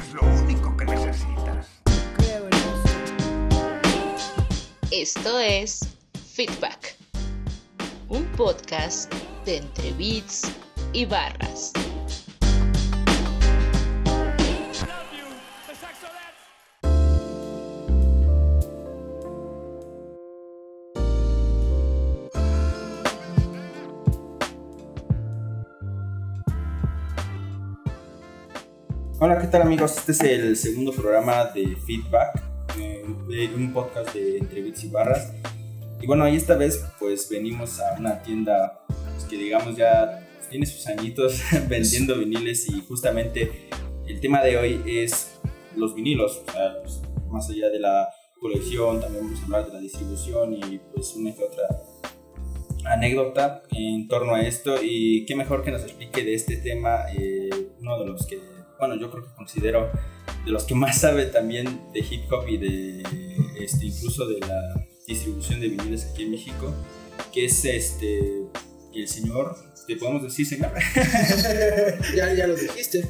es lo único que necesitas. Creo en eso. Esto es Feedback, un podcast de entre beats y barras. Hola, ¿qué tal amigos? Este es el segundo programa de Feedback, eh, un podcast de entre bits y barras. Y bueno, ahí esta vez pues venimos a una tienda pues, que digamos ya tiene sus añitos vendiendo viniles y justamente el tema de hoy es los vinilos, o sea, pues, más allá de la colección, también vamos a hablar de la distribución y pues una que otra anécdota en torno a esto y qué mejor que nos explique de este tema eh, uno de los que bueno, yo creo que considero de los que más sabe también de hip hop y de este, incluso de la distribución de viniles aquí en México, que es este el señor, ¿te podemos decir señor? ya, ya lo dijiste.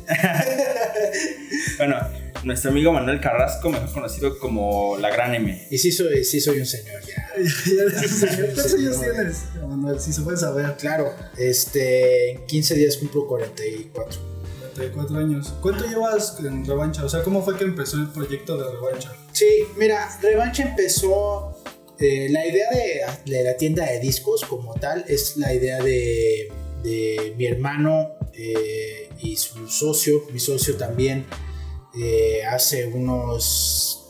bueno, nuestro amigo Manuel Carrasco, mejor conocido como la Gran M. Y sí soy, sí soy un señor ya. Ya eres un señor. ¿Cuántos años tienes, Manuel? Si se puede saber. Claro, este, en 15 días cumplo 44. 34 años. ¿Cuánto llevas en Revancha? O sea, ¿cómo fue que empezó el proyecto de Revancha? Sí, mira, Revancha empezó. eh, la idea de, de la tienda de discos como tal es la idea de, de mi hermano eh, y su socio, mi socio también, eh, hace unos,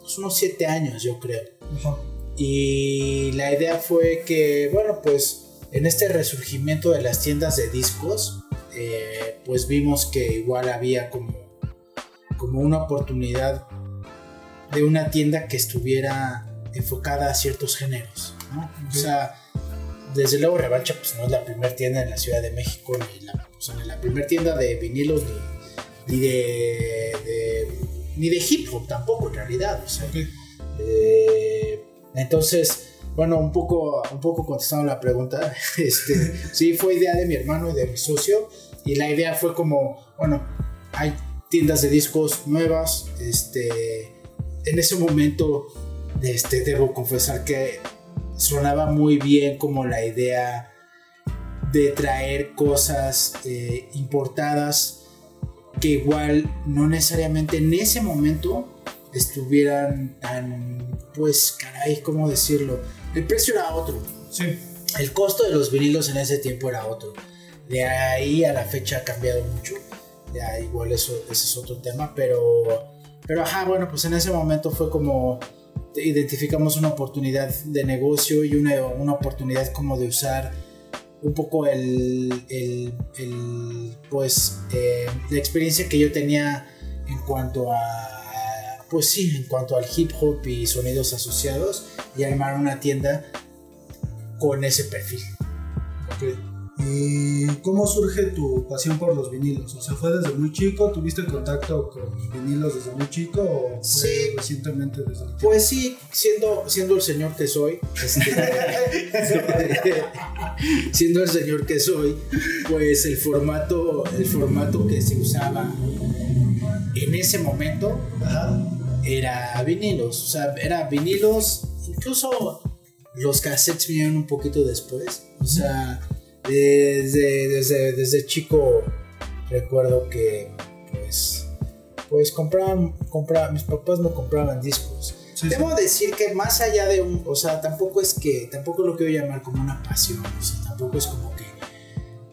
pues, unos siete años yo creo. Ajá. Y la idea fue que, bueno, pues en este resurgimiento de las tiendas de discos, eh, pues vimos que igual había como, como una oportunidad de una tienda que estuviera enfocada a ciertos géneros, ¿no? O sea, desde luego Revancha pues no es la primera tienda en la Ciudad de México, ni la, o sea, ni la primera tienda de vinilos, ni, ni de, de- ni de hip hop tampoco en realidad, o sea, Ok. eh, entonces, bueno, un poco, un poco contestando la pregunta, este, sí, fue idea de mi hermano y de mi socio, y la idea fue como, bueno, hay tiendas de discos nuevas, este, en ese momento, este, debo confesar que sonaba muy bien como la idea de traer cosas eh, importadas que igual no necesariamente en ese momento estuvieran tan, pues, caray, ¿cómo decirlo? El precio era otro. Sí. El costo de los vinilos en ese tiempo era otro. De ahí a la fecha ha cambiado mucho. Ya igual eso, ese es otro tema, pero, pero ajá, bueno, pues en ese momento fue como identificamos una oportunidad de negocio y una, una oportunidad como de usar un poco el, el- el, pues eh, la experiencia que yo tenía en cuanto a pues sí, en cuanto al hip hop y sonidos asociados y armar una tienda con ese perfil. ¿Y cómo surge tu pasión por los vinilos? O sea, ¿fue desde muy chico? ¿Tuviste contacto con vinilos desde muy chico o fue Sí. recientemente desde el Pues sí, siendo, siendo el señor que soy, este, siendo el señor que soy, pues el formato, el formato que se usaba en ese momento Ajá. era vinilos, o sea, era vinilos, incluso los cassettes vinieron un poquito después, o sea, desde, desde, desde chico recuerdo que pues, pues compraban, compraban, mis papás me compraban discos. Sí, sí. Debo decir que más allá de un, o sea, tampoco es que, tampoco lo quiero llamar como una pasión, o sea, tampoco es como que,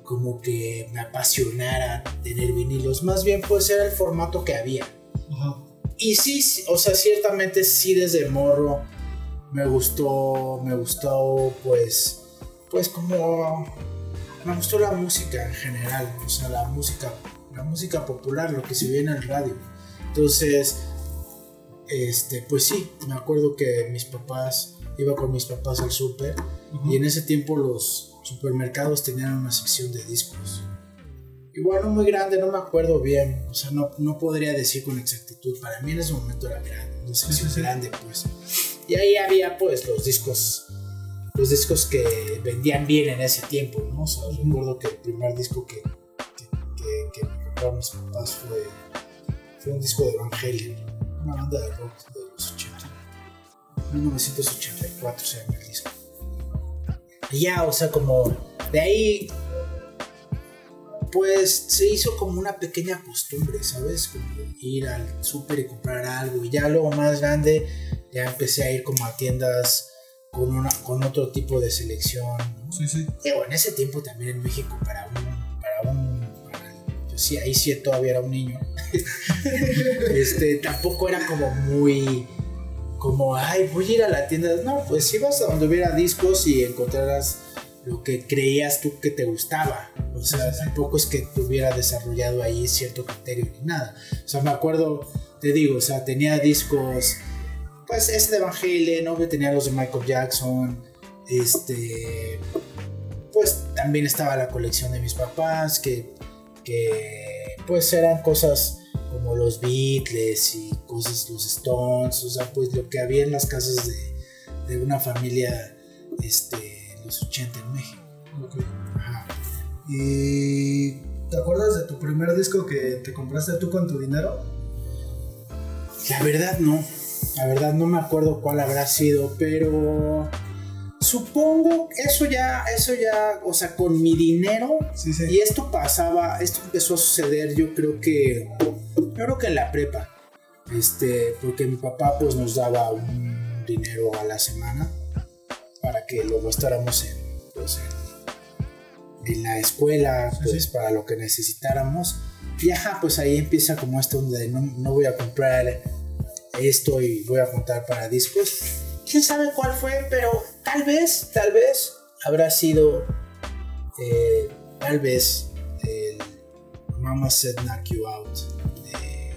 como que me apasionara tener vinilos, más bien pues era el formato que había. Ajá. Y sí, o sea, ciertamente sí desde morro me gustó, me gustó pues, pues como, me gustó la música en general, o sea, la música, la música popular, lo que se ve en el radio. Entonces, este, pues sí, me acuerdo que mis papás, iba con mis papás al súper Ujú. y en ese tiempo los supermercados tenían una sección de discos. Igual no muy grande, no me acuerdo bien, o sea, no, no podría decir con exactitud, para mí en ese momento era grande, una sección sí, sí. grande pues. Y ahí había pues los discos, los discos que vendían bien en ese tiempo, ¿no? O sea, recuerdo que el primer disco que, que, que- que me compraron mis papás fue, fue un disco de Van Halen, una banda de rock de los 80. 1984 se llama el disco. Y ya, o sea, como de ahí, pues se hizo como una pequeña costumbre, ¿sabes? Como ir al súper y comprar algo. Y ya luego más grande, ya empecé a ir como a tiendas con, una, con otro tipo de selección. ¿no? Sí, sí. Digo, en ese tiempo también en México para un... Para un para- pues sí, ahí sí todavía era un niño. este, tampoco era como muy... Como, ay, voy a ir a la tienda. No, pues ibas a donde hubiera discos y encontraras lo que creías tú que te gustaba. O sea, tampoco es que tuviera desarrollado ahí cierto criterio ni nada. O sea, me acuerdo, te digo, o sea, tenía discos, pues ese de Van Halen, obvio tenía los de Michael Jackson, este, pues también estaba la colección de mis papás, que, que pues eran cosas como los Beatles y cosas, los Stones, o sea, pues lo que había en las casas de, de una familia, este, en los 80 en México. Ajá. ¿Y te acuerdas de tu primer disco que te compraste tú con tu dinero? La verdad no. La verdad no me acuerdo cuál habrá sido, pero supongo eso ya, eso ya, o sea, con mi dinero. Sí, sí. Y esto pasaba, esto empezó a suceder, yo creo que, yo creo que en la prepa, este, porque mi papá pues nos daba un dinero a la semana para que lo gastáramos en, pues, en, en la escuela, Sí, pues para lo que necesitáramos. Y ajá, pues ahí empieza como esto donde no, no voy a comprar esto y voy a juntar para discos. Quién sabe cuál fue, pero tal vez, tal vez habrá sido, eh, tal vez el Mama Said Knock You Out de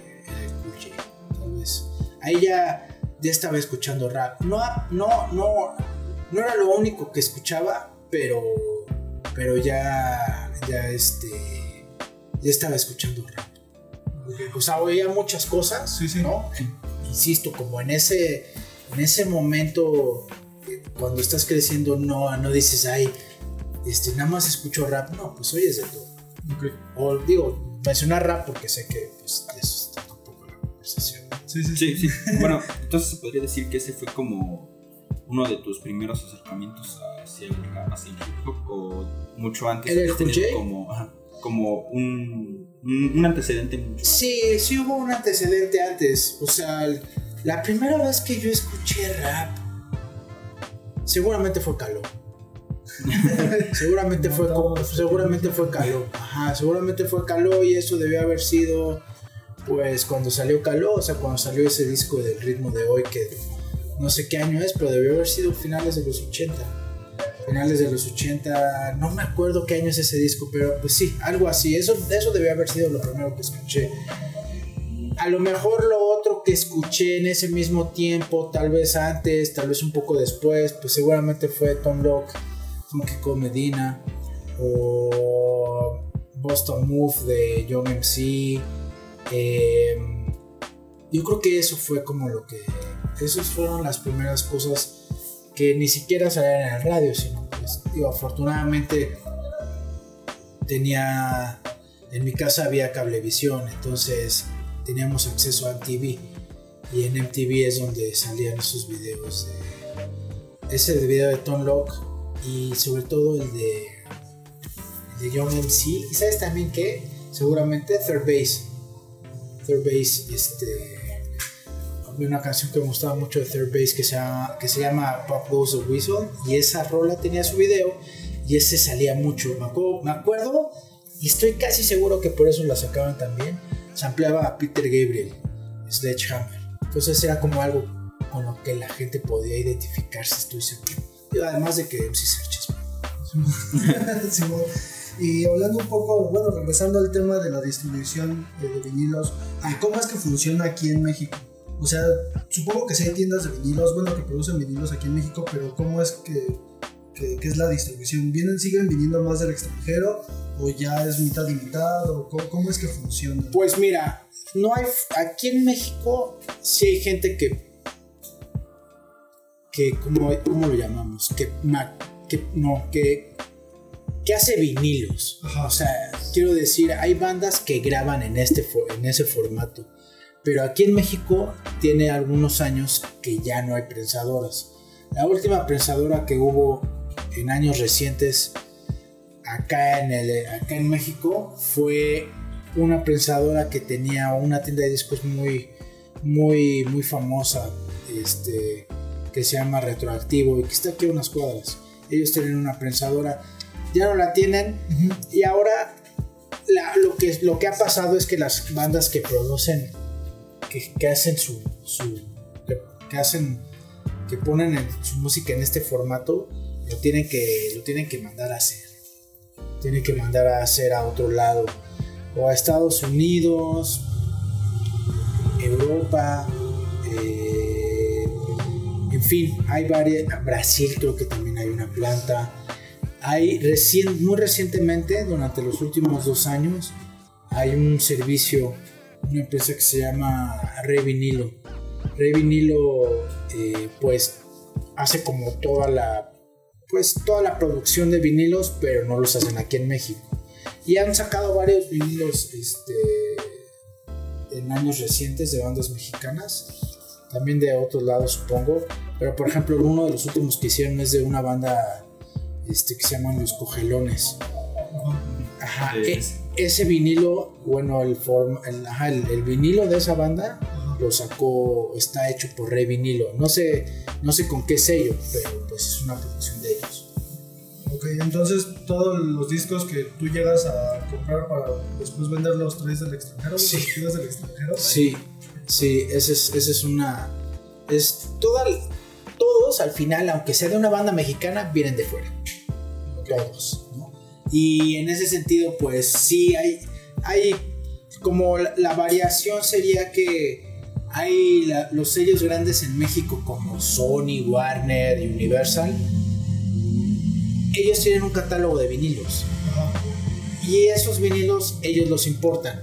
Cool tal vez. Ahí ya, ya estaba escuchando rap. No, no, no, no era lo único que escuchaba, pero, pero ya, ya este, ya estaba escuchando rap. O sea, oía muchas cosas, Sí, sí. ¿no? Insisto, como en ese, en ese momento, eh, cuando estás creciendo, no, no dices, ay, este, nada más escucho rap. No, pues oyes de todo. Ok. O digo, mencionar rap porque sé que pues, de eso se trata un poco la conversación. Sí, sí, Sí, sí. Bueno, entonces se podría decir que ese fue como uno de tus primeros acercamientos hacia el rap, hacia el hip hop, o mucho antes ¿LL habías Cool tenido J? como, como un, un, antecedente mucho. Sí, sí hubo un antecedente antes. O sea, la primera vez que yo escuché rap, seguramente fue Caló. seguramente fue no, seguramente fue Caló. Ajá, seguramente fue Caló y eso debió haber sido pues cuando salió Caló, o sea, cuando salió ese disco del ritmo de hoy que no sé qué año es, pero debió haber sido finales de los 80. Finales de los 80, no me acuerdo qué año es ese disco, pero pues sí, algo así. Eso, eso debió haber sido lo primero que escuché. A lo mejor lo otro que escuché en ese mismo tiempo, tal vez antes, tal vez un poco después, pues seguramente fue Tom Locke, Funky Medina, o Boston Move de Young MC. eh, yo creo que eso fue como lo que. Esas fueron las primeras cosas que ni siquiera salían en el radio, sino pues, digo, afortunadamente tenía. En mi casa había cablevisión, entonces teníamos acceso a MTV. Y en MTV es donde salían esos videos de. Ese video de Tom Locke y sobre todo el de. El de Young MC. ¿Y sabes también qué? Seguramente Third Base. Third Base, este. Una canción que me gustaba mucho de Third Base que se llama, que se llama Pop Goes the Whistle. Y esa rola tenía su video. Y ese salía mucho. Me acuerdo, me y estoy casi seguro que por eso la sacaban también. Se ampliaba a Peter Gabriel, Sledgehammer. Entonces era como algo con lo que la gente podía identificarse, estoy seguro. Además de que MC Searches. Simón. Y hablando un poco, bueno, regresando al tema de la distribución de, de vinilos, ¿y ¿cómo es que funciona aquí en México? O sea, supongo que sí hay tiendas de vinilos, bueno, que producen vinilos aquí en México, pero ¿cómo es que, que- que es la distribución? ¿Vienen, siguen viniendo más del extranjero o ya es mitad y mitad? ¿O cómo, cómo es que funciona? Pues mira, no hay. Aquí en México sí hay gente que. que ¿cómo, cómo lo llamamos? Que, que no, que. que hace vinilos. Ajá. O sea, quiero decir, hay bandas que graban en, este, en ese formato. Pero aquí en México tiene algunos años que ya no hay prensadoras. La última prensadora que hubo en años recientes acá en, el, acá en México fue una prensadora que tenía una tienda de discos muy, muy, muy famosa, este, que se llama Retroactivo y que está aquí a unas cuadras. Ellos tienen una prensadora, ya no la tienen y ahora lo, que, lo que ha pasado es que las bandas que producen, que, hacen su, que, hacen, que ponen su música en este formato, lo tienen que, lo tienen que mandar a hacer. Tienen que mandar a hacer a otro lado o a Estados Unidos, Europa, eh, en fin, hay varias, Brasil creo que también hay una planta. Hay recién, muy recientemente, durante los últimos dos años, hay un servicio, una empresa que se llama Rey Vinilo. Rey Vinilo, eh, pues, hace como toda la, pues, toda la producción de vinilos, pero no los hacen aquí en México. Y han sacado varios vinilos este, en años recientes de bandas mexicanas. También de otros lados, supongo. Pero por ejemplo, uno de los últimos que hicieron es de una banda este, que se llaman Los Cogelones. Ajá, ese vinilo, bueno, el, el, vinilo de esa banda lo sacó, está hecho por Rey Vinilo. No sé, no sé con qué sello, pero pues es una producción de ellos. Ok, entonces todos los discos que tú llegas a comprar para después venderlos traes del extranjero, sí. los del extranjero. Sí, sí, esa es, es una. Es toda, todos al final, aunque sea de una banda mexicana, vienen de fuera. Todos, ¿no? Y en ese sentido, pues sí hay. hay como la, variación sería que hay los sellos grandes en México como Sony, Warner, Universal ellos tienen un catálogo de vinilos. Y esos vinilos ellos los importan.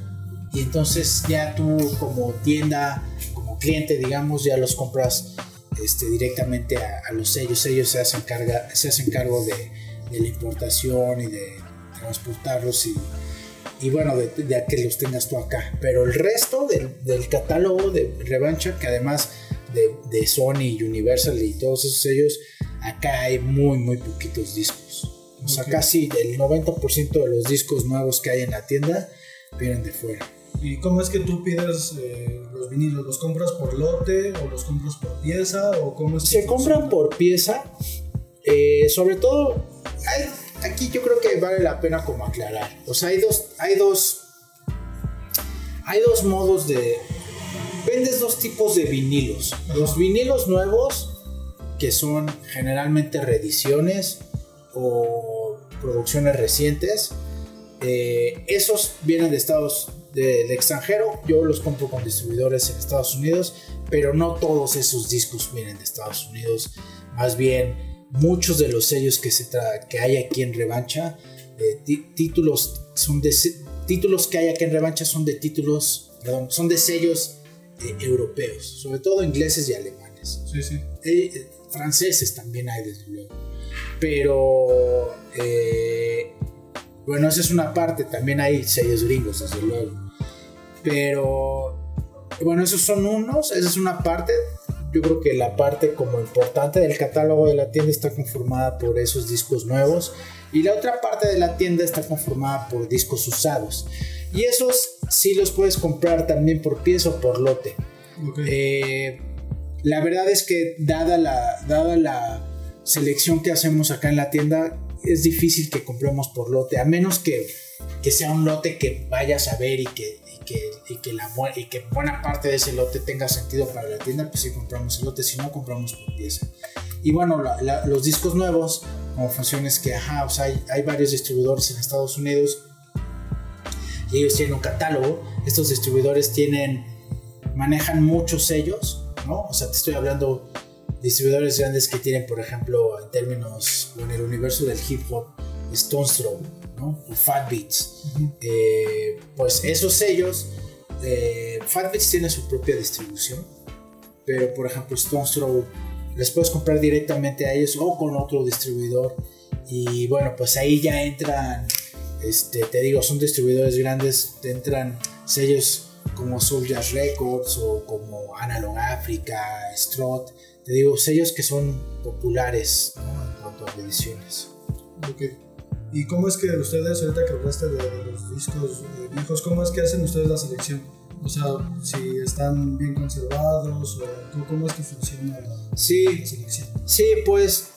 Y entonces ya tú como tienda, como cliente, digamos, ya los compras este, directamente a, los sellos. Ellos se hacen, carga, se hacen cargo de, la importación y de transportarlos y, y bueno, de, que los tengas tú acá. Pero el resto del, catálogo de revancha, que además de, de Sony, Universal y todos esos sellos, acá hay muy, muy poquitos discos. O sea, casi el 90% de los discos nuevos que hay en la tienda vienen de fuera. ¿Y cómo es que tú pides eh, los vinilos? ¿Los compras por lote o los compras por pieza? ¿O cómo Se compran por pieza. Eh, sobre todo, aquí yo creo que vale la pena como aclarar. O sea, hay dos, hay dos, hay dos modos de... Vendes dos tipos de vinilos. Los vinilos nuevos que son generalmente reediciones o producciones recientes. Eh, esos vienen de Estados del extranjero. Yo los compro con distribuidores en Estados Unidos, pero no todos esos discos vienen de Estados Unidos. Más bien, muchos de los sellos que, se que hay aquí en Revancha, eh, títulos son de títulos que hay aquí en Revancha son de títulos, perdón, son de sellos eh, europeos, sobre todo ingleses y alemanes. Sí, sí franceses también hay, desde luego. Pero, eh, bueno, esa es una parte, también hay sellos gringos, desde luego. Pero, bueno, esos son unos, esa es una parte. Yo creo que la parte como importante del catálogo de la tienda está conformada por esos discos nuevos y la otra parte de la tienda está conformada por discos usados. Y esos sí los puedes comprar también por pieza o por lote. Eh, la verdad es que dada la, dada la selección que hacemos acá en la tienda, es difícil que compremos por lote, a menos que, que sea un lote que vayas a ver y que, que, y que, la, y que buena parte de ese lote tenga sentido para la tienda, pues sí compramos el lote, si no compramos por pieza. Y bueno, los discos nuevos, como funciones que, ajá, o sea, hay, hay varios distribuidores en Estados Unidos y ellos tienen un catálogo, estos distribuidores tienen, manejan muchos sellos, o sea, te estoy hablando distribuidores grandes que tienen, por ejemplo, en términos, en el universo del hip hop, Stones Throw, ¿no? Fat Beats. Eh, pues esos sellos, eh, Fat Beats tiene su propia distribución, pero por ejemplo, Stones Throw les puedes comprar directamente a ellos o con otro distribuidor. Y bueno, pues ahí ya entran, este, te digo, son distribuidores grandes, te entran sellos como Soul Jazz Records o como Analog Africa, Strut, te digo, sellos que son populares en cuanto a ediciones. ¿Y cómo es que ustedes, ahorita que hablaste de, de los discos eh, viejos, cómo es que hacen ustedes la selección? O sea, si están bien conservados o cómo- es que funciona la, Sí, la selección. Sí, pues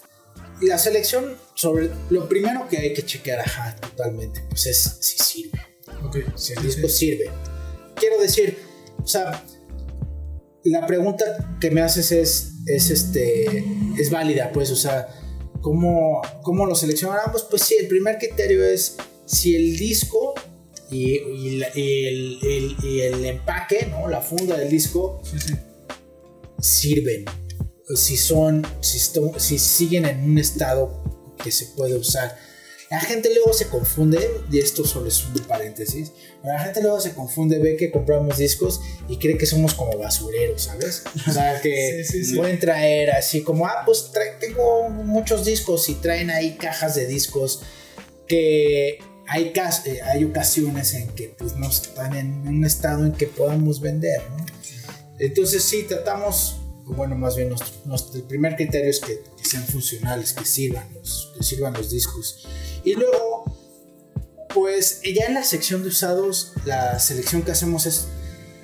la selección sobre lo primero que hay que chequear, ajá, totalmente, pues es si sirve. Ok. Si el disco sí. sirve. Quiero decir, o sea, la pregunta que me haces es, es este, es válida, pues, o sea, ¿cómo, cómo lo seleccionamos? Pues sí, el primer criterio es si el disco y, y la- y el, el- y el empaque, ¿no? La funda del disco Sí, sí. sirven, si son, si, si siguen en un estado que se puede usar. La gente luego se confunde, y esto solo es un paréntesis, la gente luego se confunde, ve que compramos discos y cree que somos como basureros, ¿sabes? O sea, que Sí, sí, sí. pueden traer así como, ah, pues tengo muchos discos y traen ahí cajas de discos que hay, eh, hay ocasiones en que pues no están en un estado en que podamos vender, ¿no? Entonces sí, tratamos, bueno, más bien nuestro, nuestro- el primer criterio es que, que sean funcionales, que sirvan, los, que sirvan los discos. Y luego, pues ya en la sección de usados, la selección que hacemos es,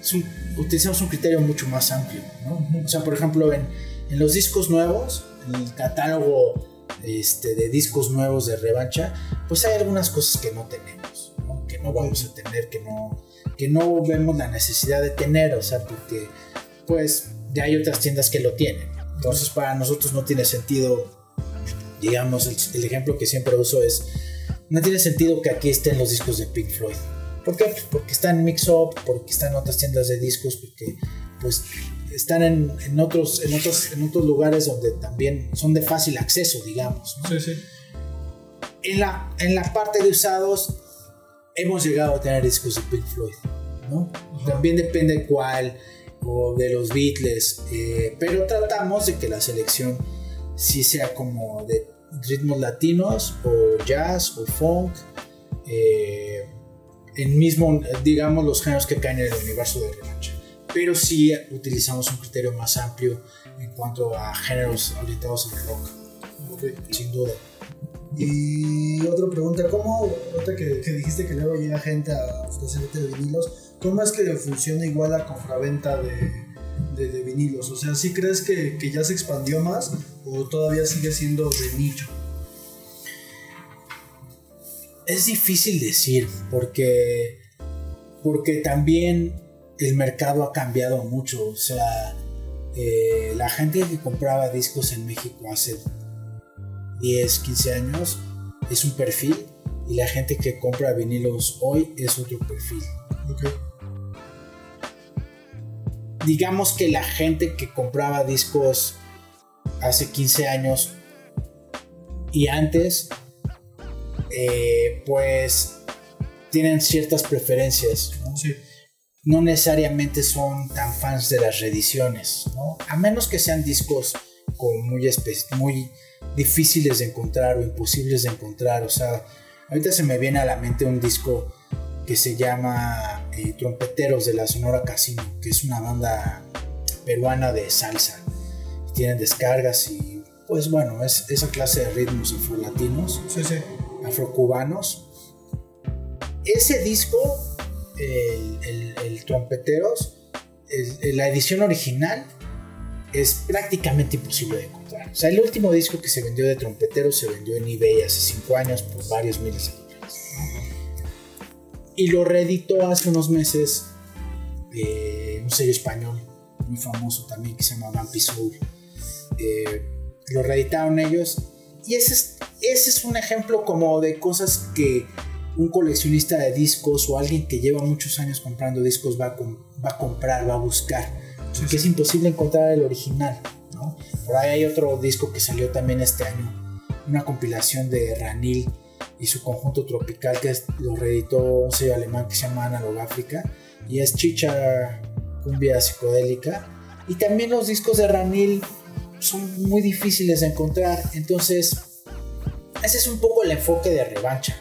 es un- utilizamos un criterio mucho más amplio, ¿no? O sea, por ejemplo, en, en los discos nuevos, en el catálogo este, de discos nuevos de revancha, pues hay algunas cosas que no tenemos, ¿no? que no vamos a tener, que no, que no vemos la necesidad de tener, o sea, porque pues ya hay otras tiendas que lo tienen. Entonces para nosotros no tiene sentido, digamos, el, el ejemplo que siempre uso es, no tiene sentido que aquí estén los discos de Pink Floyd. ¿Por qué? Pues porque están en Mix Up, porque están en otras tiendas de discos, porque pues están en, en otros, en, otros, en otros lugares donde también son de fácil acceso, digamos. ¿no? Sí, sí. en la, en la parte de usados hemos llegado a tener discos de Pink Floyd, ¿no? También depende cuál, o de los Beatles, eh, pero tratamos de que la selección sí sea como de ritmos latinos, o jazz, o funk, eh, en mismo, digamos, los géneros que caen en el universo de revancha. Pero sí utilizamos un criterio más amplio en cuanto a géneros orientados al rock, Ok. sin duda. Y otra pregunta, ¿cómo, ahorita que, que dijiste que luego llega gente a ofrecerte vinilos, ¿cómo es que funciona igual la compraventa de, de, de vinilos? O sea, ¿sí crees que, que ya se expandió más o todavía sigue siendo de nicho? Es difícil decir porque, porque también el mercado ha cambiado mucho. O sea, eh, la gente que compraba discos en México hace 10, 15 años es un perfil y la gente que compra vinilos hoy es otro perfil. Digamos que la gente que compraba discos hace 15 años y antes, eh, pues tienen ciertas preferencias. ¿no? Sí. no necesariamente son tan fans de las reediciones, ¿no? A menos que sean discos como muy, muy difíciles de encontrar o imposibles de encontrar. O sea, ahorita se me viene a la mente un disco que se llama eh, Trompeteros de la Sonora Casino, que es una banda peruana de salsa. Tienen descargas y, pues bueno, es esa clase de ritmos afrolatinos Sí, sí. afrocubanos. Ese disco, el, el- el Trompeteros, el- el- la edición original es prácticamente imposible de encontrar. O sea, el último disco que se vendió de Trompeteros se vendió en eBay hace 5 años por varios miles de dólares. Y lo reeditó hace unos meses eh, un sello español muy famoso también que se llama Vampy Soul. Eh, lo reeditaron ellos y ese es, ese es un ejemplo como de cosas que un coleccionista de discos o alguien que lleva muchos años comprando discos va a, va a comprar, va a buscar. Porque es imposible encontrar el original. ¿no? Por ahí hay otro disco que salió también este año, una compilación de Ranil y su conjunto tropical que es- lo reeditó un sello alemán que se llama Analog África y es chicha cumbia psicodélica. Y también los discos de Ranil son muy difíciles de encontrar. Entonces, ese es un poco el enfoque de revancha.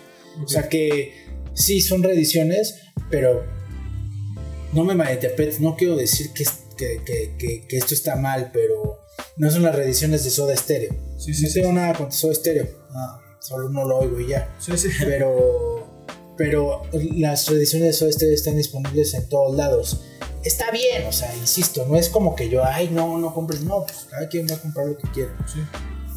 O sea que sí son reediciones, pero no me malinterpretes, no quiero decir que, que, que- que- esto está mal, pero no son las reediciones de Soda Stereo. Sí, no sí, sí. tengo nada contra Soda Stereo, ah, solo no lo oigo y ya. Sí, sí. Pero, pero las Soda Stereo están disponibles en todos lados. Está bien, o sea, insisto, no es como que yo, ay, no, no compres, no, pues cada quien va a comprar lo que quiera. Sí.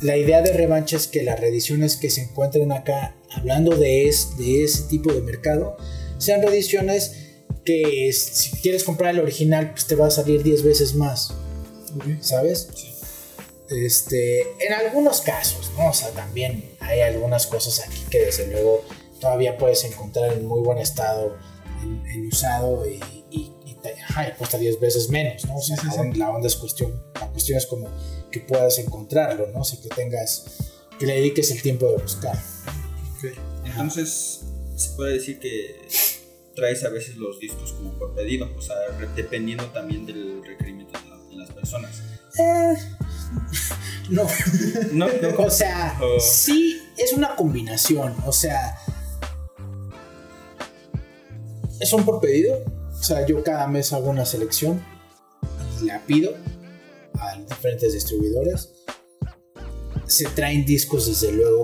La idea de revancha es que las reediciones que se encuentren acá, hablando de, es, de ese tipo de mercado, sean reediciones que si quieres comprar el original, pues te va a salir 10 veces más. ¿sabes? Este, en algunos casos, ¿no? O sea, también hay algunas cosas aquí que desde luego todavía puedes encontrar en muy buen estado, en, en usado y, y, y te- ajá, y cuesta 10 veces menos, ¿no? O sea, Sí, sí, la, sí. la onda es cuestión, la cuestión es como que puedas encontrarlo, ¿no? O sea, que tengas, que le dediques el tiempo de buscar. Ok. Entonces, se puede decir que traes a veces los discos como por pedido, o sea, dependiendo también del requerimiento de, la- de las personas. Eh, no, No, no, O sea, Oh. sí es una combinación. O sea, son por pedido. O sea, yo cada mes hago una selección y la pido a diferentes distribuidores. Se traen discos, desde luego,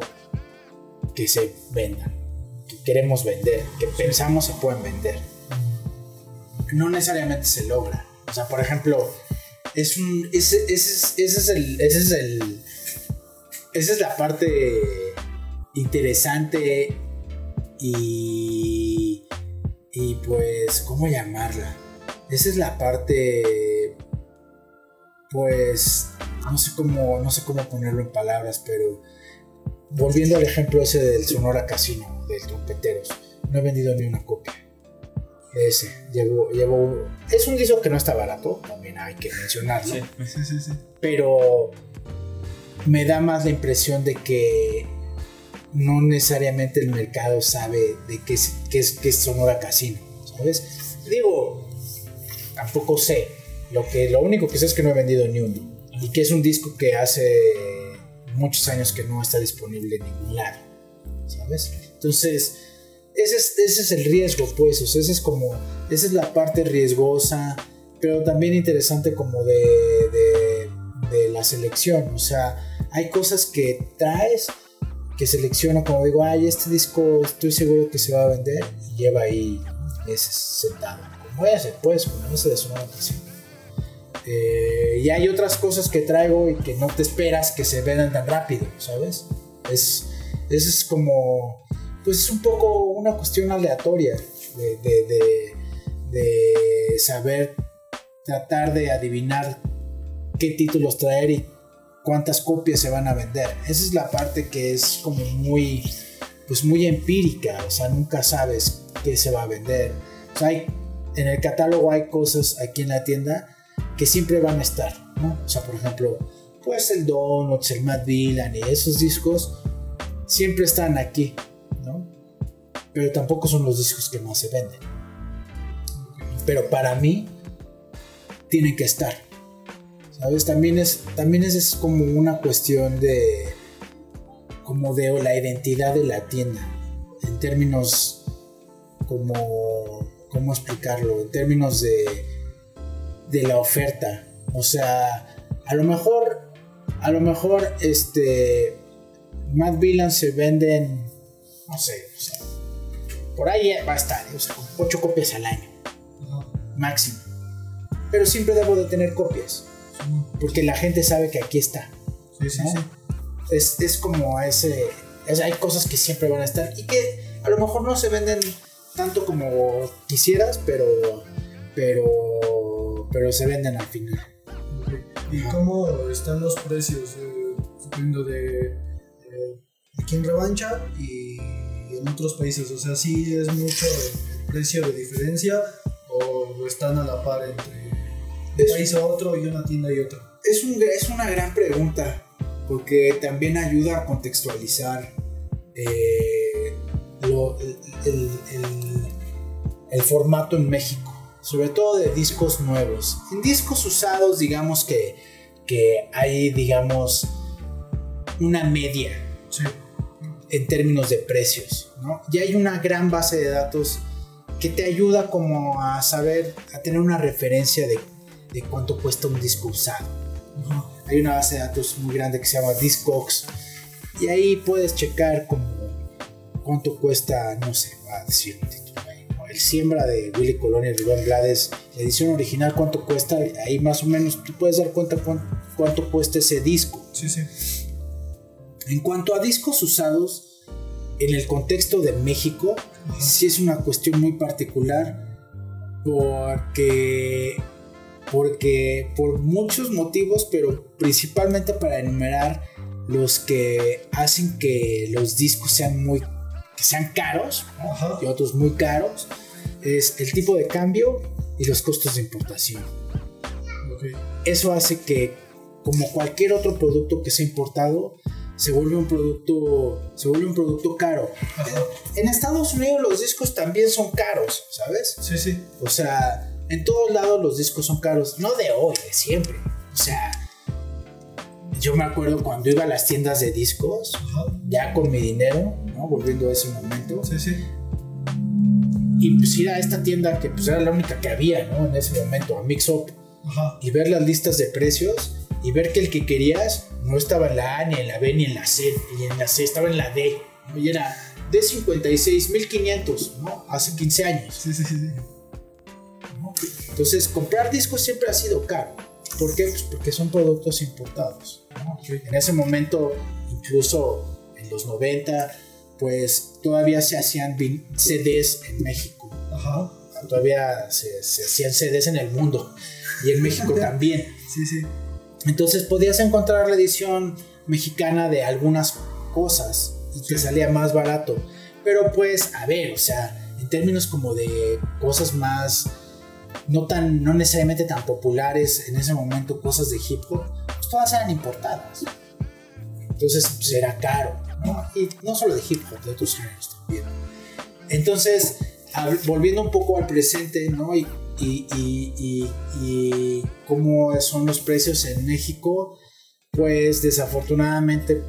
que se vendan, que queremos vender, que pensamos se pueden vender. No necesariamente se logra. O sea, por ejemplo, es un. Ese, ese es, ese es el. Ese es el. Esa es la parte interesante y. Y pues, ¿cómo llamarla? Esa es la parte. Pues. No sé cómo. No sé cómo ponerlo en palabras, pero. Volviendo al ejemplo ese del Sonora Casino, del Trompeteros. No he vendido ni una copia. Ese. Llevo, llevo. Es un disco que no está barato, también hay que mencionarlo Sí. Sí, sí, sí. pero me da más la impresión de que no necesariamente el mercado sabe de qué es, qué es, qué es Sonora Casino, ¿sabes? Digo, tampoco sé. Lo, que, lo único que sé es que no he vendido ni uno. Y que es un disco que hace muchos años que no está disponible en ningún lado, ¿sabes? Entonces, ese es, ese es el riesgo, pues, o sea, ese es como, esa es la parte riesgosa, pero también interesante como de, de, la selección, o sea, hay cosas que traes, que selecciona, como digo, ay, este disco estoy seguro que se va a vender, y lleva ahí meses sentado, como ese, pues, como ese de Sonora Casino. Eh, y hay otras cosas que traigo y que no te esperas que se vendan tan rápido, ¿sabes? Es, es como, pues es un poco una cuestión aleatoria de, de, de, saber tratar de adivinar qué títulos traer y cuántas copias se van a vender. Esa es la parte que es como muy, pues muy empírica, o sea, nunca sabes qué se va a vender. Hay, en el catálogo hay cosas aquí en la tienda que siempre van a estar, ¿no? O sea, por ejemplo, pues el Donuts, el Mad Villain y esos discos siempre están aquí. Pero tampoco son los discos que más se venden. Pero para mí, tienen que estar. ¿Sabes? También es, también es, como una cuestión de. como de la identidad de la tienda. En términos como. ¿Cómo explicarlo? En términos de. de la oferta. O sea, a lo mejor. A lo mejor, este. Mad Villain se venden. No sé, o sea, por ahí va a estar, o sea, con 8 copias al año, máximo. Pero siempre debo de tener copias, porque la gente sabe que aquí está. Sí, sí, ¿no? sí. Es, es como ese. es- hay cosas que siempre van a estar y que a lo mejor no se venden tanto como quisieras, pero. Pero. Pero se venden al final. ¿Y cómo están los precios? eh, de eh, aquí en revancha y en otros países. O sea, sí es mucho el precio de diferencia o están a la par entre un Es- país a otro y una tienda y otra. Es, un- es una gran pregunta, porque también ayuda a contextualizar eh, lo- el, el- el- el formato en México, sobre todo de discos nuevos. En discos usados, digamos que, que hay, digamos, una media Sí. en términos de precios. ¿No? Ya hay una gran base de datos que te ayuda como a saber, a tener una referencia de, de cuánto cuesta un disco usado. Hay una base de datos muy grande que se llama Discogs y ahí puedes checar como cuánto cuesta, no sé, va a decir un título ahí, ¿no? El Siembra de Willy Colón y Rubén Blades, la edición original, cuánto cuesta, ahí más o menos tú puedes dar cuenta cuán- cuánto cuesta ese disco. Sí, sí. En cuanto a discos usados, en el contexto de México, sí es una cuestión muy particular porque, porque por muchos motivos, pero principalmente para enumerar los que hacen que los discos sean muy que sean caros. Ajá. y otros muy caros, es el tipo de cambio y los costos de importación. Ok. Eso hace que, como cualquier otro producto que sea importado, se vuelve un producto, se vuelve un producto caro. En Estados Unidos los discos también son caros, ¿sabes? Sí, sí. O sea, en todos lados los discos son caros, no de hoy, de siempre. O sea, yo me acuerdo cuando iba a las tiendas de discos, Ajá. ya con mi dinero, ¿no? Volviendo a ese momento, Sí, sí. y pues ir a esta tienda que pues era la única que había, ¿no? En ese momento, a Mix Up. Ajá. y ver las listas de precios y ver que el que querías no estaba en la A, ni en la B, ni en la C, ni en la C, estaba en la D. ¿no? Y era D56, 1500, ¿no? Hace 15 años. Sí, sí, sí. ¿no? Entonces, comprar discos siempre ha sido caro. ¿Por qué? Pues porque son productos importados. ¿no? En ese momento, incluso en los 90, pues todavía se hacían CDs en México. Ajá. Todavía se, se hacían CDs en el mundo. Y en México también. Sí, sí. Entonces podías encontrar la edición mexicana de algunas cosas y te salía más barato. Pero pues, a ver, o sea, en términos como de cosas más, no tan, no necesariamente tan populares en ese momento, cosas de hip hop, pues todas eran importadas. Entonces, pues era caro, ¿no? Y no solo de hip hop, de otros géneros también. Entonces, volviendo un poco al presente, ¿no? Y, y, y, y, y cómo son los precios en México, pues desafortunadamente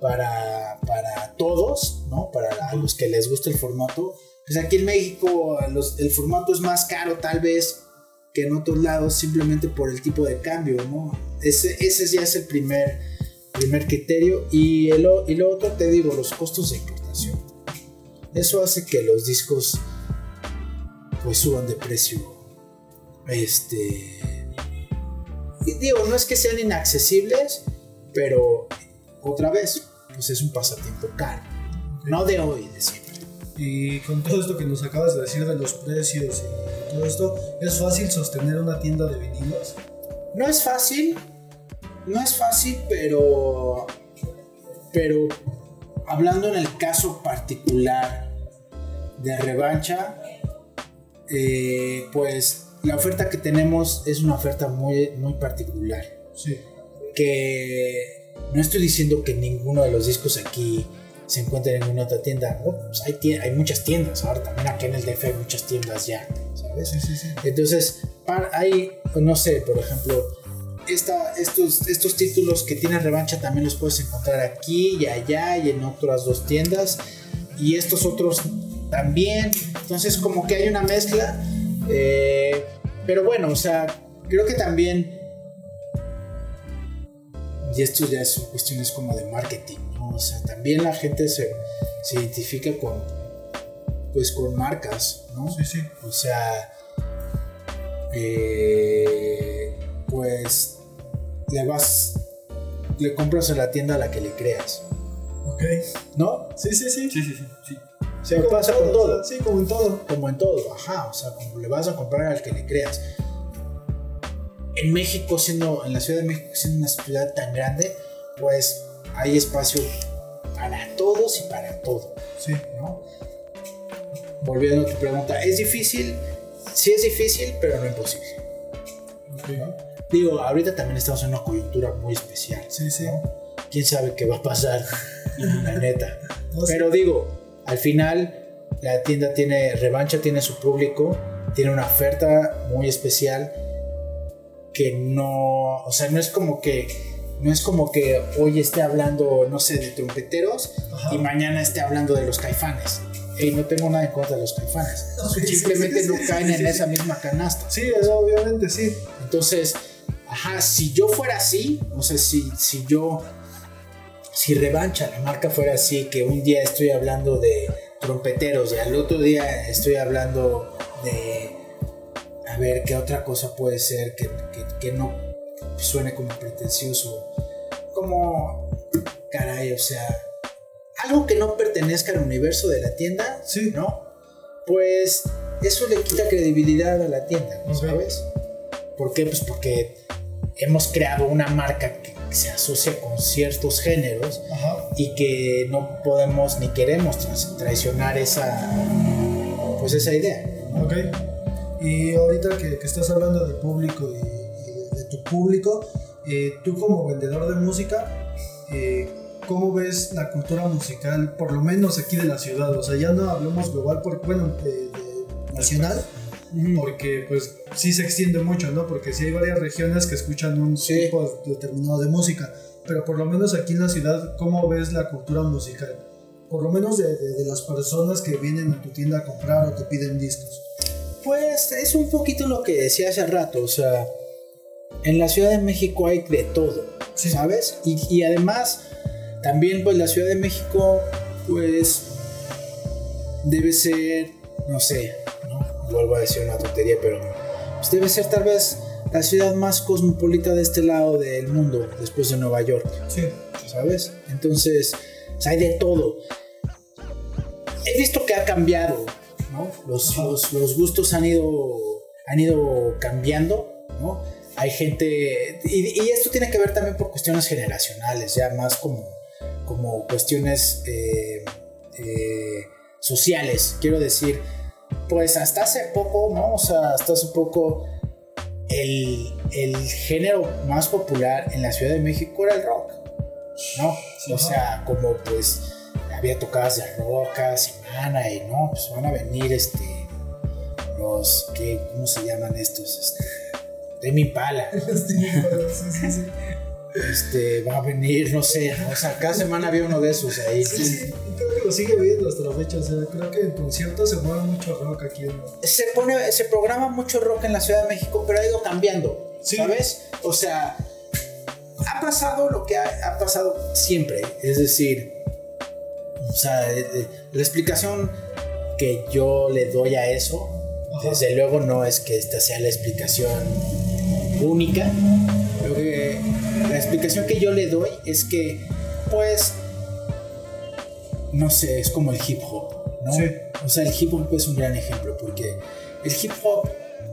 para, para todos, ¿no? Para los que les gusta el formato, pues aquí en México el formato es más caro tal vez que en otros lados simplemente por el tipo de cambio, ¿no? Ese, ese ya es el primer, primer criterio. Y, el, y lo otro te digo, los costos de importación. Eso hace que los discos pues suban de precio. Este. y digo, no es que sean inaccesibles, pero otra vez, pues es un pasatiempo caro. No de hoy, de siempre. Y con todo esto que nos acabas de decir de los precios y todo esto, ¿es fácil sostener una tienda de vinilos? No es fácil, no es fácil, pero. Pero hablando en el caso particular de revancha, eh, pues la oferta que tenemos es una oferta muy, muy particular. Sí. Que no estoy diciendo que ninguno de los discos aquí se encuentre en ninguna otra tienda. ¿no? Pues hay, hay muchas tiendas, ahora también aquí en el DF hay muchas tiendas ya, ¿sabes? Sí, sí, sí. Entonces, par- hay, no sé, por ejemplo, esta, estos, estos títulos que tienen revancha también los puedes encontrar aquí y allá y en otras dos tiendas. Y estos otros también. Entonces, como que hay una mezcla. eh, pero bueno, o sea, creo que también. Y esto ya son cuestiones como de marketing, ¿no? O sea, también la gente se, se identifica con. Pues con marcas, ¿no? Sí, sí. O sea, eh, pues le vas, le compras a la tienda a la que le creas, Ok. ¿no? Sí, sí, sí. Sí, sí, sí. sí. Se Como pasa con todo, Sí, como en todo. como en todo, ajá, o sea, como le vas a comprar al que le creas. En México, siendo, en la Ciudad de México, siendo una ciudad tan grande, pues hay espacio para todos y para todo. Sí. ¿no? Volviendo a tu pregunta, ¿es difícil? Sí es difícil, pero no imposible. ¿no? Digo, ahorita también estamos en una coyuntura muy especial. Sí, sí. ¿no? ¿Quién sabe qué va a pasar? La neta. Pero digo, al final la tienda tiene, Revancha tiene su público, tiene una oferta muy especial que no, o sea, no es como que, no es como que hoy esté hablando, no sé, de trompeteros Ajá. y mañana esté hablando de los caifanes. y no tengo nada en contra de los caifanes. Sí, Simplemente sí, no caen en esa misma canasta. Sí, eso obviamente sí. Entonces, ajá, si yo fuera así, o sea, si, si yo, si revancha la marca fuera así, que un día estoy hablando de trompeteros y al otro día estoy hablando de, a ver, ¿qué otra cosa puede ser que, que, que no suene como pretencioso? Como, caray, o sea, algo que no pertenezca al universo de la tienda, Sí. ¿no? Pues eso le quita credibilidad a la tienda, ¿no. ¿sabes? ¿Por qué? Pues porque hemos creado una marca que se asocia con ciertos géneros Ajá. y que no podemos ni queremos traicionar esa pues esa idea. Ok. Y ahorita que, que estás hablando de público y, y de, de tu público, eh, tú como vendedor de música, eh, ¿cómo ves la cultura musical, por lo menos aquí de la ciudad? O sea, ya no hablemos global, porque, bueno, de, de nacional, porque pues sí se extiende mucho, ¿no? Porque sí hay varias regiones que escuchan un Sí. tipo determinado de música, pero por lo menos aquí en la ciudad, ¿cómo ves la cultura musical? Por lo menos de, de- de las personas que vienen a tu tienda a comprar o te piden discos. Pues es un poquito lo que decía hace rato, o sea, en la Ciudad de México hay de todo, Sí. ¿sabes? Y, y además, también pues la Ciudad de México, pues debe ser, no sé. Vuelvo a decir una tontería, pero pues, debe ser tal vez la ciudad más cosmopolita de este lado del mundo, después de Nueva York. Sí. ¿sabes? Entonces, o sea, hay de todo. He visto que ha cambiado, ¿no? Los, los, los gustos han ido, han ido cambiando, ¿no? Hay gente, y, y esto tiene que ver también por cuestiones generacionales, ya más como, como cuestiones eh, eh, sociales, quiero decir, pues hasta hace poco, ¿no? O sea, hasta hace poco el, el género más popular en la Ciudad de México era el rock, ¿no? O sea, como pues había tocadas de rock cada semana y no, pues van a venir este, los, ¿qué, ¿cómo se llaman estos? Sí, sí, sí. este, va a venir, no sé, ¿no? o sea, cada semana había uno de esos ahí. Sí, sí, que lo sigue viendo hasta la fecha. O sea, creo que en conciertos se mueve mucho rock aquí. En... se pone, se programa mucho rock en la Ciudad de México, pero ha ido cambiando, Sí. ¿sabes? O sea, ha pasado lo que ha, ha pasado siempre, es decir, o sea, eh, eh, la explicación que yo le doy a eso, Ajá. desde luego no es que esta sea la explicación única, que, la explicación que yo le doy es que, pues, no sé, es como el hip hop, ¿no? Sí. O sea, el hip hop es un gran ejemplo porque el hip hop,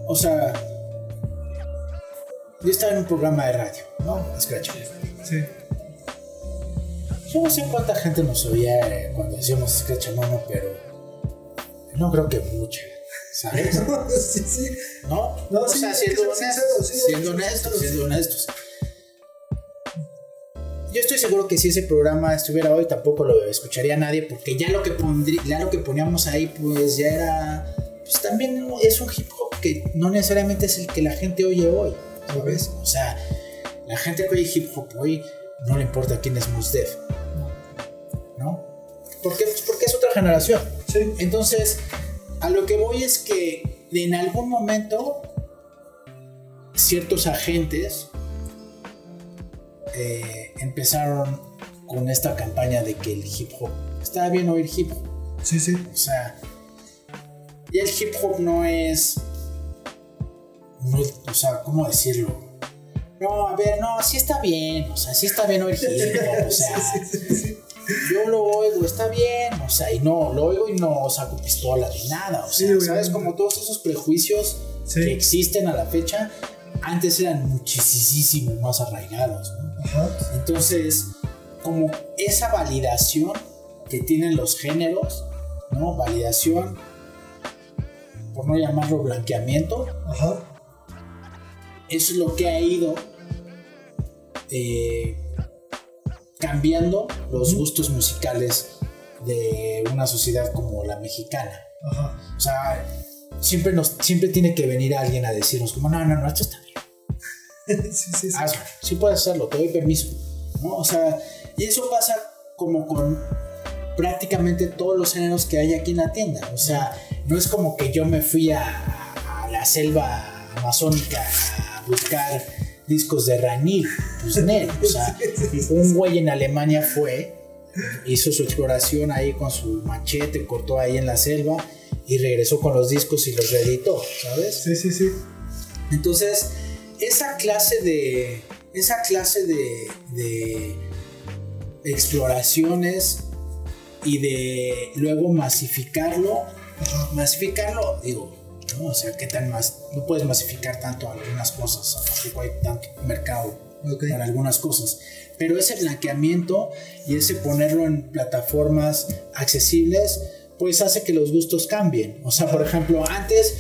o sea, yo estaba en un programa de radio, ¿no? Scratch. Sí. Yo no sé cuánta gente nos oía eh, cuando decíamos Scratch a mano, pero no creo que mucha, ¿sabes? sí, sí. ¿No? No, o sea, siendo honestos, siendo honestos, siendo honestos. Yo estoy seguro que si ese programa estuviera hoy tampoco lo escucharía nadie porque ya lo que pondrí, ya lo que poníamos ahí pues ya era pues también es un hip hop que no necesariamente es el que la gente oye hoy, ¿sabes? O sea, la gente que oye hip hop hoy no le importa quién es Mos Def. ¿No? ¿Por qué? Pues porque es otra generación. Sí. Entonces, a lo que voy es que en algún momento ciertos agentes eh, empezaron con esta campaña de que el hip hop estaba bien oír hip hop. Sí, sí. O sea, y el hip hop no es. no- o sea, ¿cómo decirlo? No, a ver, no, sí está bien, o sea, sí está bien oír hip hop, o sea, yo lo oigo, está bien, o sea, y no, lo oigo y no saco pistola ni nada, o sea. ¿sabes? Como todos esos prejuicios que existen a la fecha, antes eran muchísimo más arraigados, ¿no? Ajá. Entonces, como esa validación que tienen los géneros, ¿no? Validación, por no llamarlo blanqueamiento, Ajá. eso es lo que ha ido eh, cambiando los gustos musicales de una sociedad como la mexicana. Ajá. O sea, siempre, nos, siempre tiene que venir alguien a decirnos como, no, no, no, esto está. sí, sí, sí. hazlo, sí puedes hacerlo, te doy permiso, ¿no? O sea, y eso pasa como con prácticamente todos los géneros que hay aquí en la tienda. O sea, no es como que yo me fui a, a la selva amazónica a buscar discos de Ranil. Pues Nel, o sea, un güey en Alemania fue, hizo su exploración ahí con su machete, cortó ahí en la selva y regresó con los discos y los reeditó, ¿sabes? Sí, sí, sí. Entonces, esa clase de. Esa clase de. de exploraciones y de luego masificarlo. Masificarlo, digo, ¿no? O sea, ¿qué tan más? No puedes masificar tanto algunas cosas, tampoco hay tanto mercado Ok. para algunas cosas. Pero ese blanqueamiento y ese ponerlo en plataformas accesibles, pues hace que los gustos cambien. O sea, por ejemplo, antes,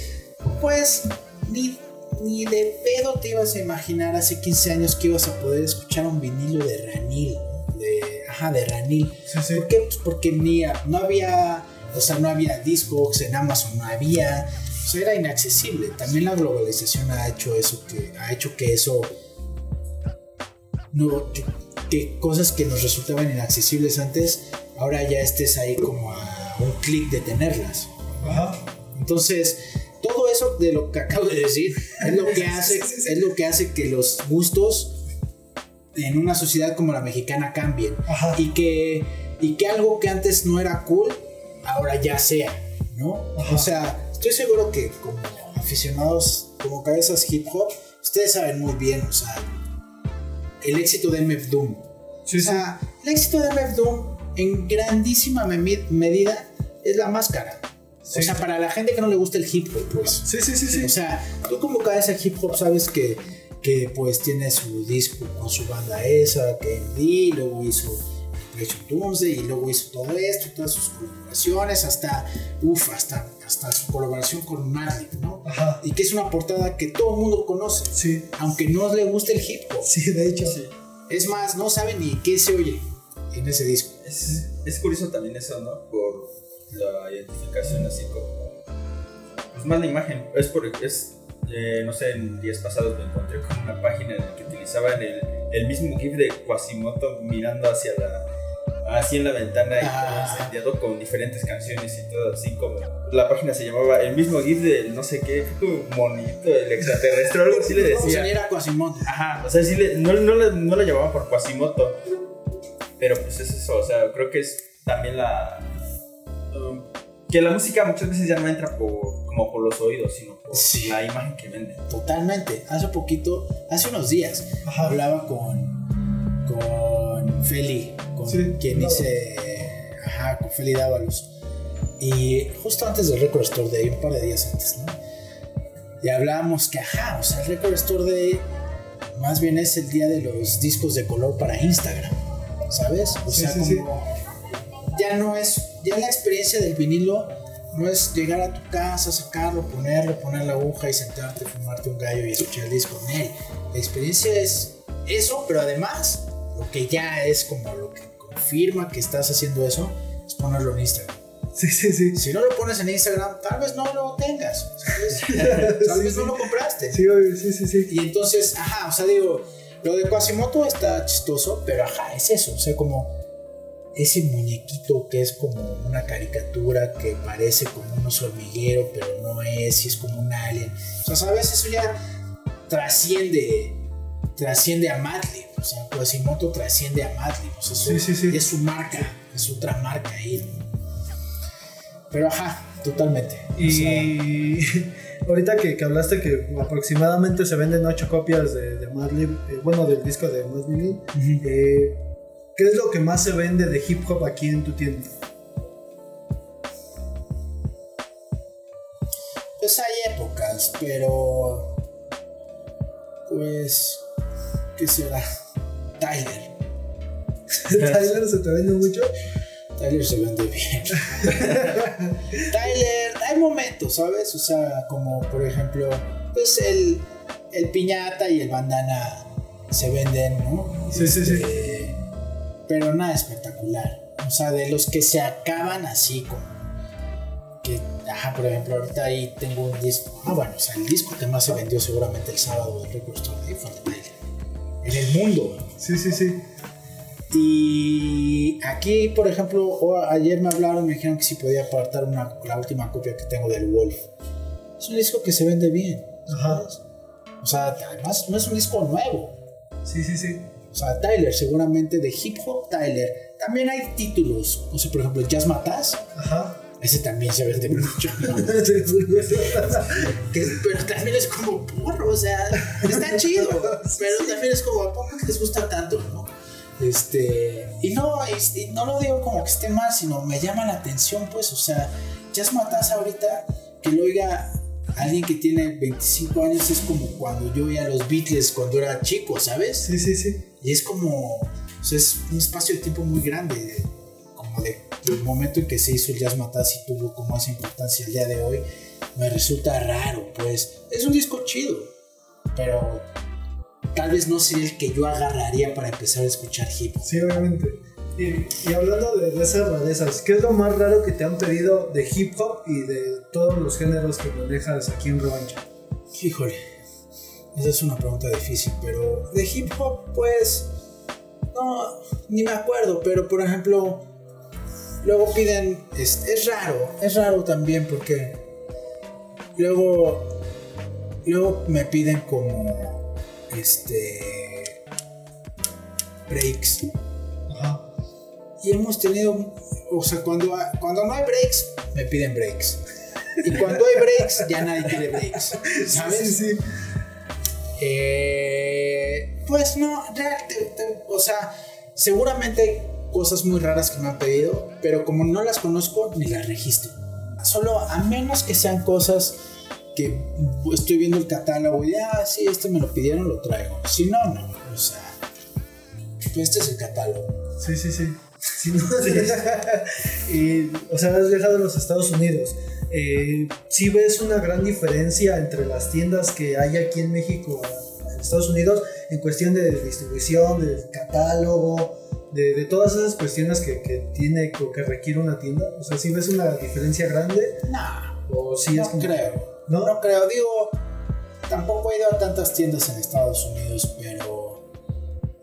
pues ni, ni de pedo te ibas a imaginar hace 15 años que ibas a poder escuchar un vinilo de Ranil. De, ajá, de Ranil. Sí, sí. ¿Por qué? Pues porque ni, no había, o sea, no había Discogs en Amazon, no había. O sea, era inaccesible. También la globalización ha hecho eso, que, ha hecho que eso no, que, que cosas que nos resultaban inaccesibles antes, ahora ya estés ahí como a un clic de tenerlas. Ajá. Entonces, eso de lo que acabo de decir es lo que hace, es lo que hace que los gustos en una sociedad como la mexicana cambien Ajá. y que y que algo que antes no era cool ahora ya sea, ¿no? Ajá. O sea, estoy seguro que como aficionados, como cabezas hip hop, ustedes saben muy bien, o sea, el éxito de MF Doom. Sí, o sea, el éxito de MF Doom en grandísima medida es la máscara. Sí. O sea, para la gente que no le gusta el hip hop, pues. Sí, sí, sí, sí. O sea, tú como cabeza hip hop sabes que, que pues tiene su disco con su banda esa, que MD, luego hizo Doomsday y luego hizo todo esto, todas sus colaboraciones, hasta, uff, hasta, hasta su colaboración con Marley, ¿no? Ajá. Y que es una portada que todo el mundo conoce, Sí. aunque no le guste el hip hop. Sí, de hecho. Es más, no sabe ni qué se oye en ese disco. Es, es curioso también eso, ¿no? Por la identificación así como... Pues más la imagen. Es por... Es, eh, no sé, en días pasados me encontré con una página en la que utilizaban el, el mismo GIF de Quasimoto mirando hacia la... Así en la ventana y Ah. todo encendido con diferentes canciones y todo así como... La página se llamaba el mismo GIF del no sé qué, monito, el extraterrestre, algo así le O sea, decía. ni era Quasimodo. Ajá, o sea, sí le- no, no, la- no la llamaban por Quasimoto. Pero pues es eso, o sea, creo que es también la. Um, que la música muchas veces ya no entra por, como por los oídos, sino por Sí. la imagen que vende. Totalmente. Hace poquito, hace unos días, Ajá. hablaba con, con Feli, con Sí, quien hice, ajá, con Feli Dávalos. Y justo antes del Record Store Day, un par de días antes, ¿no? Y hablábamos que, ajá, o sea, el Record Store Day más bien es el día de los discos de color para Instagram, ¿sabes? O Sí, sea, como ya no es, ya la experiencia del vinilo no es llegar a tu casa, sacarlo, ponerlo, poner la aguja y sentarte, fumarte un gallo y escuchar el disco él. La experiencia es eso, pero además lo que ya es como lo que confirma que estás haciendo eso es ponerlo en Instagram. Sí, sí, sí. Si no lo pones en Instagram, tal vez no lo tengas, ¿sabes? tal vez no lo compraste. Sí, sí, sí, sí. Y entonces, ajá, o sea, digo, lo de Quasimoto está chistoso, pero ajá, es eso, o sea, como ese muñequito que es como una caricatura que parece como un oso hormiguero, pero no es, y es como un alien. O sea, ¿sabes? Eso ya trasciende, trasciende a Madlib, o sea, Quasimoto trasciende a Madlib, o sea, Sí, eso sí, sí. es su marca, es otra marca ahí. Pero ajá, totalmente. o sea, Y ahorita que, que hablaste que aproximadamente se venden 8 copias de, de Madlib, eh, bueno, del disco de Madlib, ujú. eh, ¿qué es lo que más se vende de hip hop aquí en tu tienda? Pues hay épocas, pero. Pues. ¿Qué será? Tyler. ¿Tyler se te vende mucho? Tyler se vende bien. Tyler, hay momentos, ¿sabes? O sea, como por ejemplo, pues el, el piñata y el bandana se venden, ¿no? Sí, sí, sí. Pero nada espectacular. O sea, de los que se acaban así como. Que, ajá, por ejemplo, ahorita ahí tengo un disco. Ah, bueno, o sea, el disco que más se vendió seguramente el sábado del Record Store fue de Tyler. En el mundo. Sí, sí, sí. Y aquí, por ejemplo, ayer me hablaron, me dijeron que si podía apartar una, la última copia que tengo del Wolf. Es un disco que se vende bien. Ajá. ¿sabes? O sea, además no es un disco nuevo. Sí, sí, sí. O sea, Tyler, seguramente de hip hop Tyler. También hay títulos. O sea, por ejemplo, Jazz Matas. Ajá. Ese también se vende mucho. Que- pero también es como porro, o sea, está chido. Pero también es como, ¿a poco les gusta tanto, no? Este, y no, y, y no lo digo como que esté mal, sino me llama la atención, pues, o sea, Jazz Matas ahorita que lo oiga alguien que tiene 25 años es como cuando yo oía a los Beatles cuando era chico, ¿sabes? Sí, sí, sí. Y es como, o sea, es un espacio de tiempo muy grande, de- como de, del momento en que se hizo el Jazz Matas y tuvo como esa importancia el día de hoy, me resulta raro, pues. Es un disco chido, pero tal vez no sería el que yo agarraría para empezar a escuchar hip hop. Sí, obviamente. Y, y hablando de, de esas rarezas, ¿qué es lo más raro que te han pedido de hip hop y de todos los géneros que manejas aquí en Revancha? Híjole, esa es una pregunta difícil, pero de hip hop, pues, no, ni me acuerdo, pero por ejemplo, luego piden, es, es raro, es raro también porque luego, luego me piden como, este, breaks. Ajá. Y hemos tenido, o sea, cuando, cuando no hay breaks, me piden breaks. Y cuando hay breaks, ya nadie quiere breaks. ¿Sabes? Sí, sí. Eh, pues no, o sea, seguramente hay cosas muy raras que me han pedido, pero como no las conozco, ni las registro. Solo a menos que sean cosas que estoy viendo el catálogo y ah, sí, este me lo pidieron, lo traigo. Si no, no. O sea, pues este es el catálogo. Sí, sí. Sí, no, sí. y, o sea, has viajado a los Estados Unidos. Eh, ¿Sí ves una gran diferencia entre las tiendas que hay aquí en México en Estados Unidos en cuestión de distribución, de catálogo, de, de todas esas cuestiones que, que tiene o que requiere una tienda? O sea, ¿sí ves una diferencia grande? No, ¿O sí es no como- creo. ¿No? No creo, digo, tampoco he ido a tantas tiendas en Estados Unidos, pero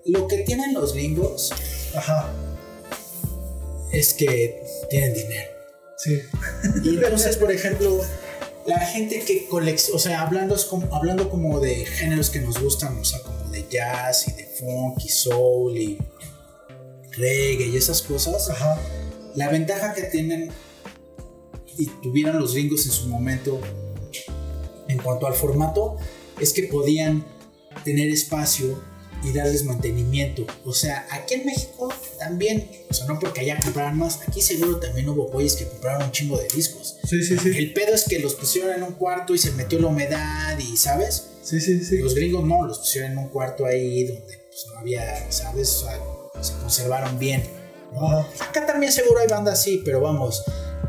lo que tienen los gringos Ajá, es que tienen dinero. Sí. Y entonces, por ejemplo, la gente que colecciona, o sea, hablando, es como, hablando como de géneros que nos gustan, o sea, como de jazz y de funk y soul y reggae y esas cosas, Ajá, la ventaja que tienen y tuvieron los gringos en su momento en cuanto al formato es que podían tener espacio y darles mantenimiento. O sea, aquí en México también, o sea, no porque allá compraran más, aquí seguro también hubo güeyes que compraron un chingo de discos. sí, sí, sí. El pedo es que los pusieron en un cuarto y se metió la humedad y, ¿sabes? Sí, sí, sí. Los gringos no, los pusieron en un cuarto ahí donde pues, no había, ¿sabes? O sea, se conservaron bien. ¿no? Acá también seguro hay bandas así, pero vamos,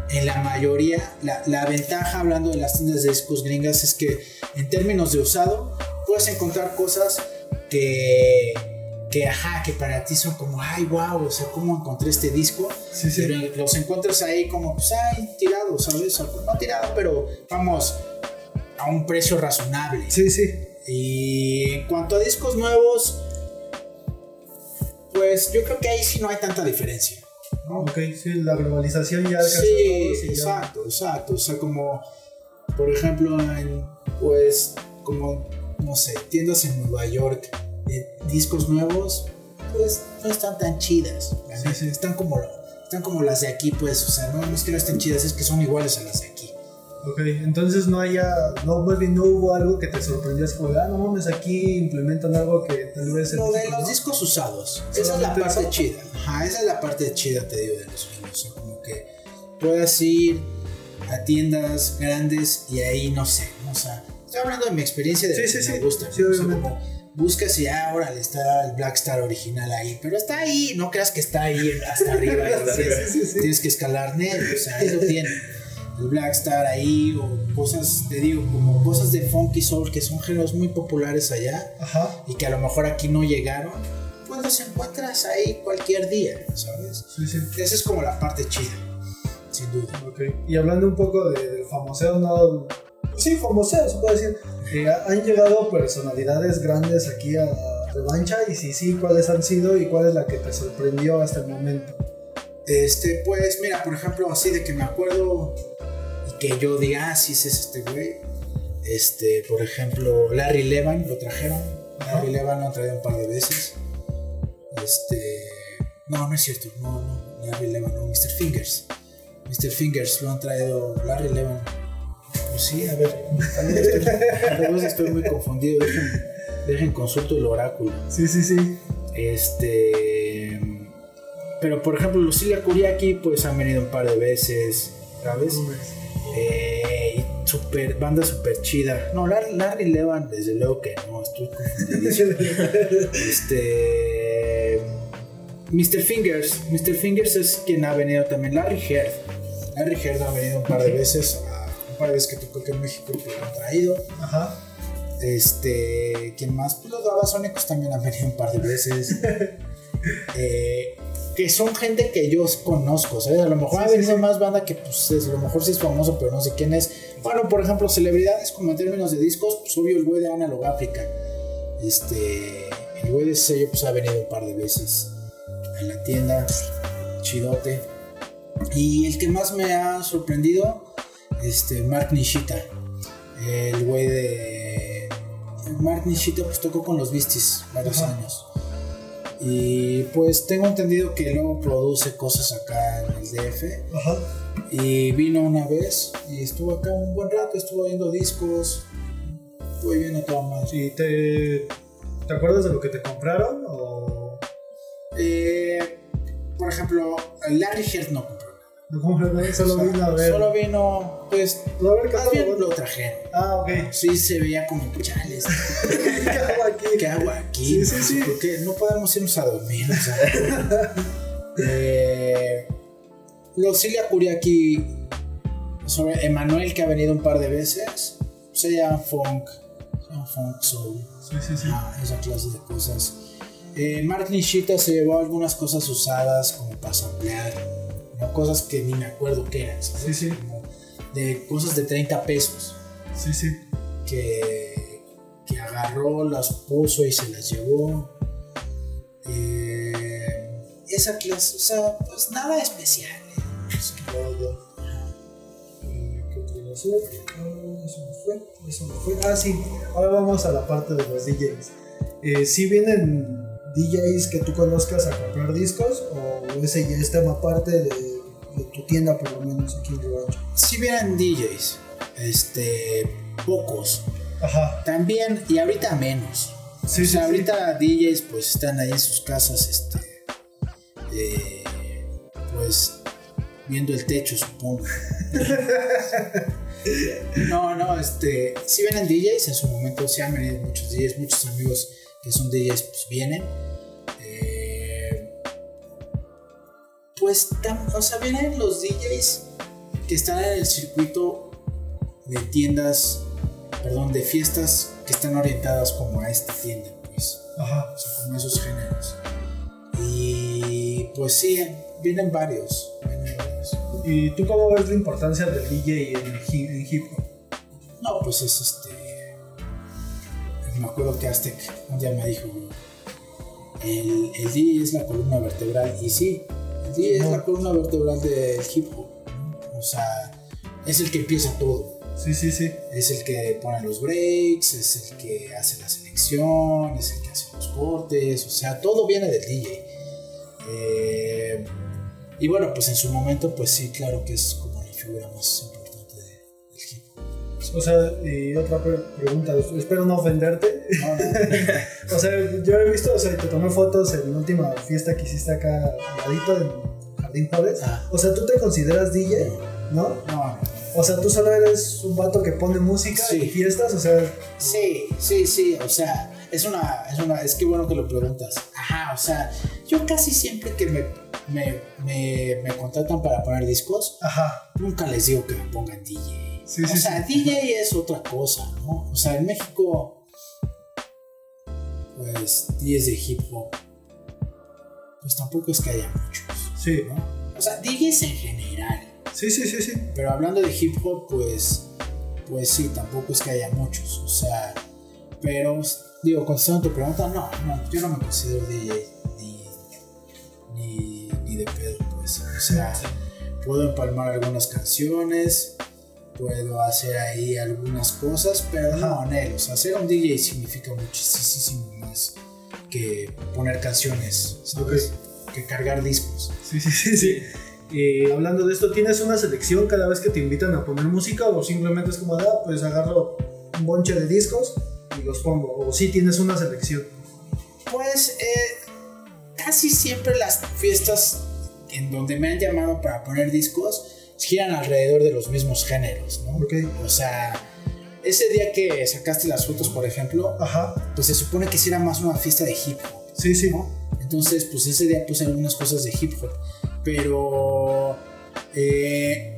en la mayoría, la, la ventaja hablando de las tiendas de discos gringas es que en términos de usado puedes encontrar cosas que, que ajá, que para ti son como, ay, wow, o sea, ¿cómo encontré este disco? Sí, sí. Pero los encuentras ahí como, pues, ay, tirado, ¿sabes? O, No tirado, pero vamos, a un precio razonable. Sí, sí. Y en cuanto a discos nuevos, pues yo creo que ahí sí no hay tanta diferencia. ¿no? Ok, sí, la globalización ya alcanzó Sí, a todos ya- exacto, exacto. O sea, como, por ejemplo, en, pues, como, no sé, tiendas en Nueva York de discos nuevos, pues no están tan chidas. Sí. Están como, están como las de aquí, pues, o sea, no, no es que no estén chidas, es que son iguales a las de aquí. Ok, entonces no haya, no, más bien no hubo algo que te sorprendió, así como, ah, no mames, aquí implementan algo que tal vez... Lo de los no". discos usados. Esa es la ¿Solamente parte chida. Ajá, esa es la parte chida, te digo, de los. O sea, como que puedas ir a tiendas grandes y ahí no sé. Estoy hablando de mi experiencia de Sí, sí, sí. me gusta. Sí, buscas y ah, órale, está el Black Star original ahí. Pero está ahí, no creas que está ahí hasta arriba. Sí, sí, sí, tienes que escalar negro. O sea, ahí lo tiene. El Black Star ahí, o cosas, te digo, como cosas de funky soul que son géneros muy populares allá Ajá, y que a lo mejor aquí no llegaron, pues los encuentras ahí cualquier día, ¿sabes? sí, sí. Esa es como la parte chida, sin duda. Ok, y hablando un poco de, del famoseo, no... Sí, famoseo, se puede decir. Eh, han llegado personalidades grandes aquí a, revancha y si sí, cuáles han sido y cuál es la que te sorprendió hasta el momento. Este, pues mira, por ejemplo, así de que me acuerdo y que yo diga, ah, sí, es este güey. Este, por ejemplo, Larry Levan lo trajeron. Larry Levan lo han traído un par de veces. Este, no, no es cierto, no, no, Larry Levan, no, Mr. Fingers. Mr. Fingers lo han traído Larry Levan. Pues sí, a ver, vez estoy, tal vez estoy muy confundido. Dejen, dejen consulto el oráculo. Sí, sí, sí. Este. Pero por ejemplo, los Cilia Kuriaki, pues han venido un par de veces, ¿sabes? Eh, super, banda super chida. No, Larry, Larry Levan, desde luego que no, estoy confundidísimo. este. Mr. Fingers. Mr. Fingers es quien ha venido también. Larry Heard. Larry Heard ha venido un par de veces. a- Veces que tocó aquí en México, pues lo han traído. Ajá. Este, ¿quién más? Pues los babasónicos también han venido un par de veces. Eh, que son gente que yo conozco, ¿sabes? A lo mejor Sí, ha sí, venido sí. más banda que, pues, es- a lo mejor sí es famoso, pero no sé quién es. Bueno, por ejemplo, celebridades, como en términos de discos, pues obvio el güey de Analog África. Este, el güey de sello, pues ha venido un par de veces en la tienda, chidote. Y el que más me ha sorprendido, este, Mark Nishita. El güey de. Mark Nishita pues tocó con los Beasties varios Ajá. años. Y pues tengo entendido que luego produce cosas acá en el DF. Ajá. Y vino una vez y estuvo acá un buen rato, estuvo viendo discos. Estuvo viendo todo más. ¿Y te, te acuerdas de lo que te compraron? O Eh, por ejemplo, Larry Heard no compró nada. no compraron? Solo O sea, vino a ver. Solo vino, pues, a ver qué más bien lo trajeron. Ah, ok. Sí se veía como chales. ¿Qué hago aquí? ¿Qué hago aquí? Sí, sí, sí. ¿Por qué no podemos irnos a dormir? O sea, eh, los Cilia Kuriaki, sobre Emanuel que ha venido un par de veces, se llama funk, se llama funk soul, Sí, sí, sí. ah, esa clase de cosas. Eh, Mark Nishita se llevó algunas cosas usadas como para samplear, ¿no? cosas que ni me acuerdo qué eran, ¿sabes? Sí, sí. Como de cosas de 30 pesos Sí, sí. que, que agarró, las puso y se las llevó. Eh, esa clase, o sea, pues nada especial. ¿eh? Eh. Ah, Eso me fue. Eso me fue. Ah, sí. Ahora vamos a la parte de los DJs. Eh, ¿Sí vienen DJs que tú conozcas a comprar discos? ¿O ese ya es tema aparte de, de tu tienda, por lo menos aquí en si vienen DJs, este, pocos. Ajá. También, y ahorita menos. Sí, o sea, sí, sí. ahorita DJs pues están ahí en sus casas, este, eh, pues viendo el techo, supongo. no, no, este, si vienen DJs en su momento, sí han venido muchos DJs, muchos amigos que son DJs pues vienen. Pues, tam- o sea, vienen los DJs que están en el circuito de tiendas, perdón, de fiestas que están orientadas como a esta tienda, pues, Ajá. o sea, como esos géneros. Y pues sí, vienen varios. vienen varios. ¿Y tú cómo ves la importancia del DJ en, hi- en hip hop? No, pues es este. Me acuerdo que Aztec un día me dijo: el, el DJ es la columna vertebral. Y sí, DJ es la columna vertebral del hip hop. ¿no? O sea, es el que empieza todo. Sí, sí, sí. Es el que pone los breaks, es el que hace la selección, es el que hace los cortes, o sea, todo viene del DJ. Eh, y bueno, pues en su momento, pues sí, claro que es como la figura más O sea, y otra pre- pregunta, espero no ofenderte. No, no, O sea, yo he visto, o sea, te tomé fotos en la última fiesta que hiciste acá al ladito en Jardín Juárez. Ah. O sea, ¿tú te consideras DJ? ¿No? no, no. O sea, tú solo eres un vato que pone música Sí. y fiestas, o sea, Sí, sí, sí, o sea, es una, es una, es que bueno que lo preguntas. Ajá, o sea, yo casi siempre que me, me, me, me contratan para poner discos, ajá. nunca les digo que me pongan DJ. Sí, o sí, sea, DJ es otra cosa, ¿no? O sea, en México, pues, DJs de hip hop, pues tampoco es que haya muchos, Sí. ¿no? O sea, DJs en general. Sí, sí, sí, sí. Pero hablando de hip hop, pues, pues sí, tampoco es que haya muchos. O sea, Pero, digo, contestando tu pregunta, no, no, yo no me considero DJ ni, ni, ni de pedo, pues. O sea, puedo empalmar algunas canciones, puedo hacer ahí algunas cosas, pero no, Nel, o sea, ser un DJ significa muchísimo más que poner canciones, ¿sabes? Que cargar discos. Sí, sí, sí, sí. Y hablando de esto, ¿tienes una selección cada vez que te invitan a poner música o simplemente es como, ah, pues agarro un bonche de discos y los pongo? ¿O sí tienes una selección? Pues eh, casi siempre las fiestas en donde me han llamado para poner discos giran alrededor de los mismos géneros, ¿no? Ok. O sea, ese día que sacaste las fotos, por ejemplo, Ajá. pues se supone que era más una fiesta de hip hop, Sí, sí. ¿no? Entonces, pues ese día puse algunas cosas de hip hop, pero eh,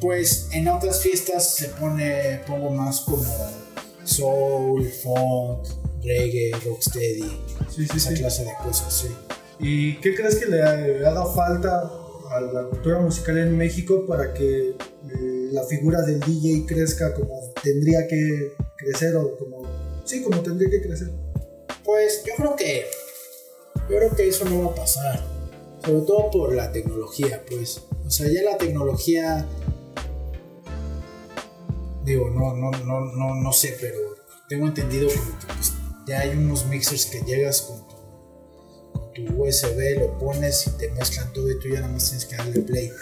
pues en otras fiestas se pone, pongo más como soul, funk, reggae, rocksteady, Sí, sí, esa sí. clase de cosas, sí. ¿Y qué crees que le haga falta a la cultura musical en México para que eh, la figura del DJ crezca como tendría que crecer o como... Sí, como tendría que crecer. Pues yo creo que yo creo que eso no va a pasar. Sobre todo por la tecnología, pues. O sea, ya la tecnología digo, no, no, no, no, no sé, pero tengo entendido que pues, ya hay unos mixers que llegas con tu, USB, lo pones y te mezclan todo y tú ya nada más tienes que darle play.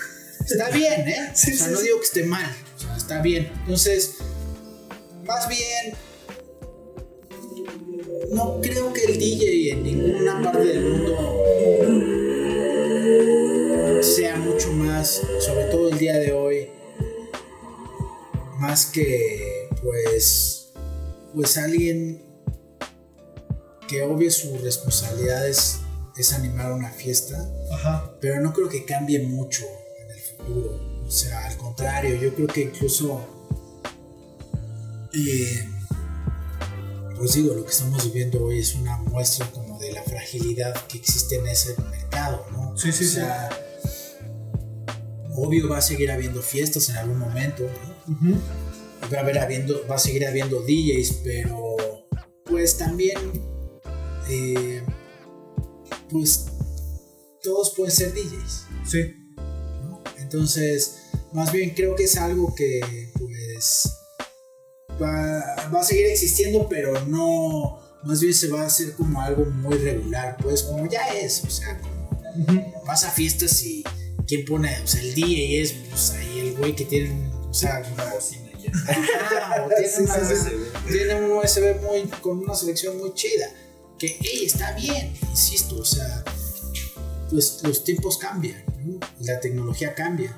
Está bien, ¿eh? Sí, o sea, sí, no digo que esté mal, o sea, está bien. Entonces, más bien, no creo que el DJ en ninguna parte del mundo sea mucho más, sobre todo el día de hoy, más que pues, pues alguien que obvio su responsabilidad es, animar una fiesta, Ajá. pero no creo que cambie mucho en el futuro. O sea, al contrario, yo creo que incluso, eh, pues digo, lo que estamos viviendo hoy es una muestra como de la fragilidad que existe en ese mercado, ¿no? Sí, sí, o sí. sea, obvio va a seguir habiendo fiestas en algún momento, ¿no? Va a, haber habiendo, va a seguir habiendo DJs, pero pues también, eh, pues todos pueden ser DJs. Sí. ¿no? Entonces, más bien creo que es algo que pues va, va a seguir existiendo, pero no, más bien se va a hacer como algo muy regular, pues como ya es, o sea, como vas a fiestas y quién pone, o sea, el DJ es pues ahí el güey que tiene, o sea, Una bocina tiene, Sí, una- sí, sí. tiene un USB muy, con una selección muy chida. Que, hey, está bien, insisto, o sea, pues los tiempos cambian, la tecnología cambia.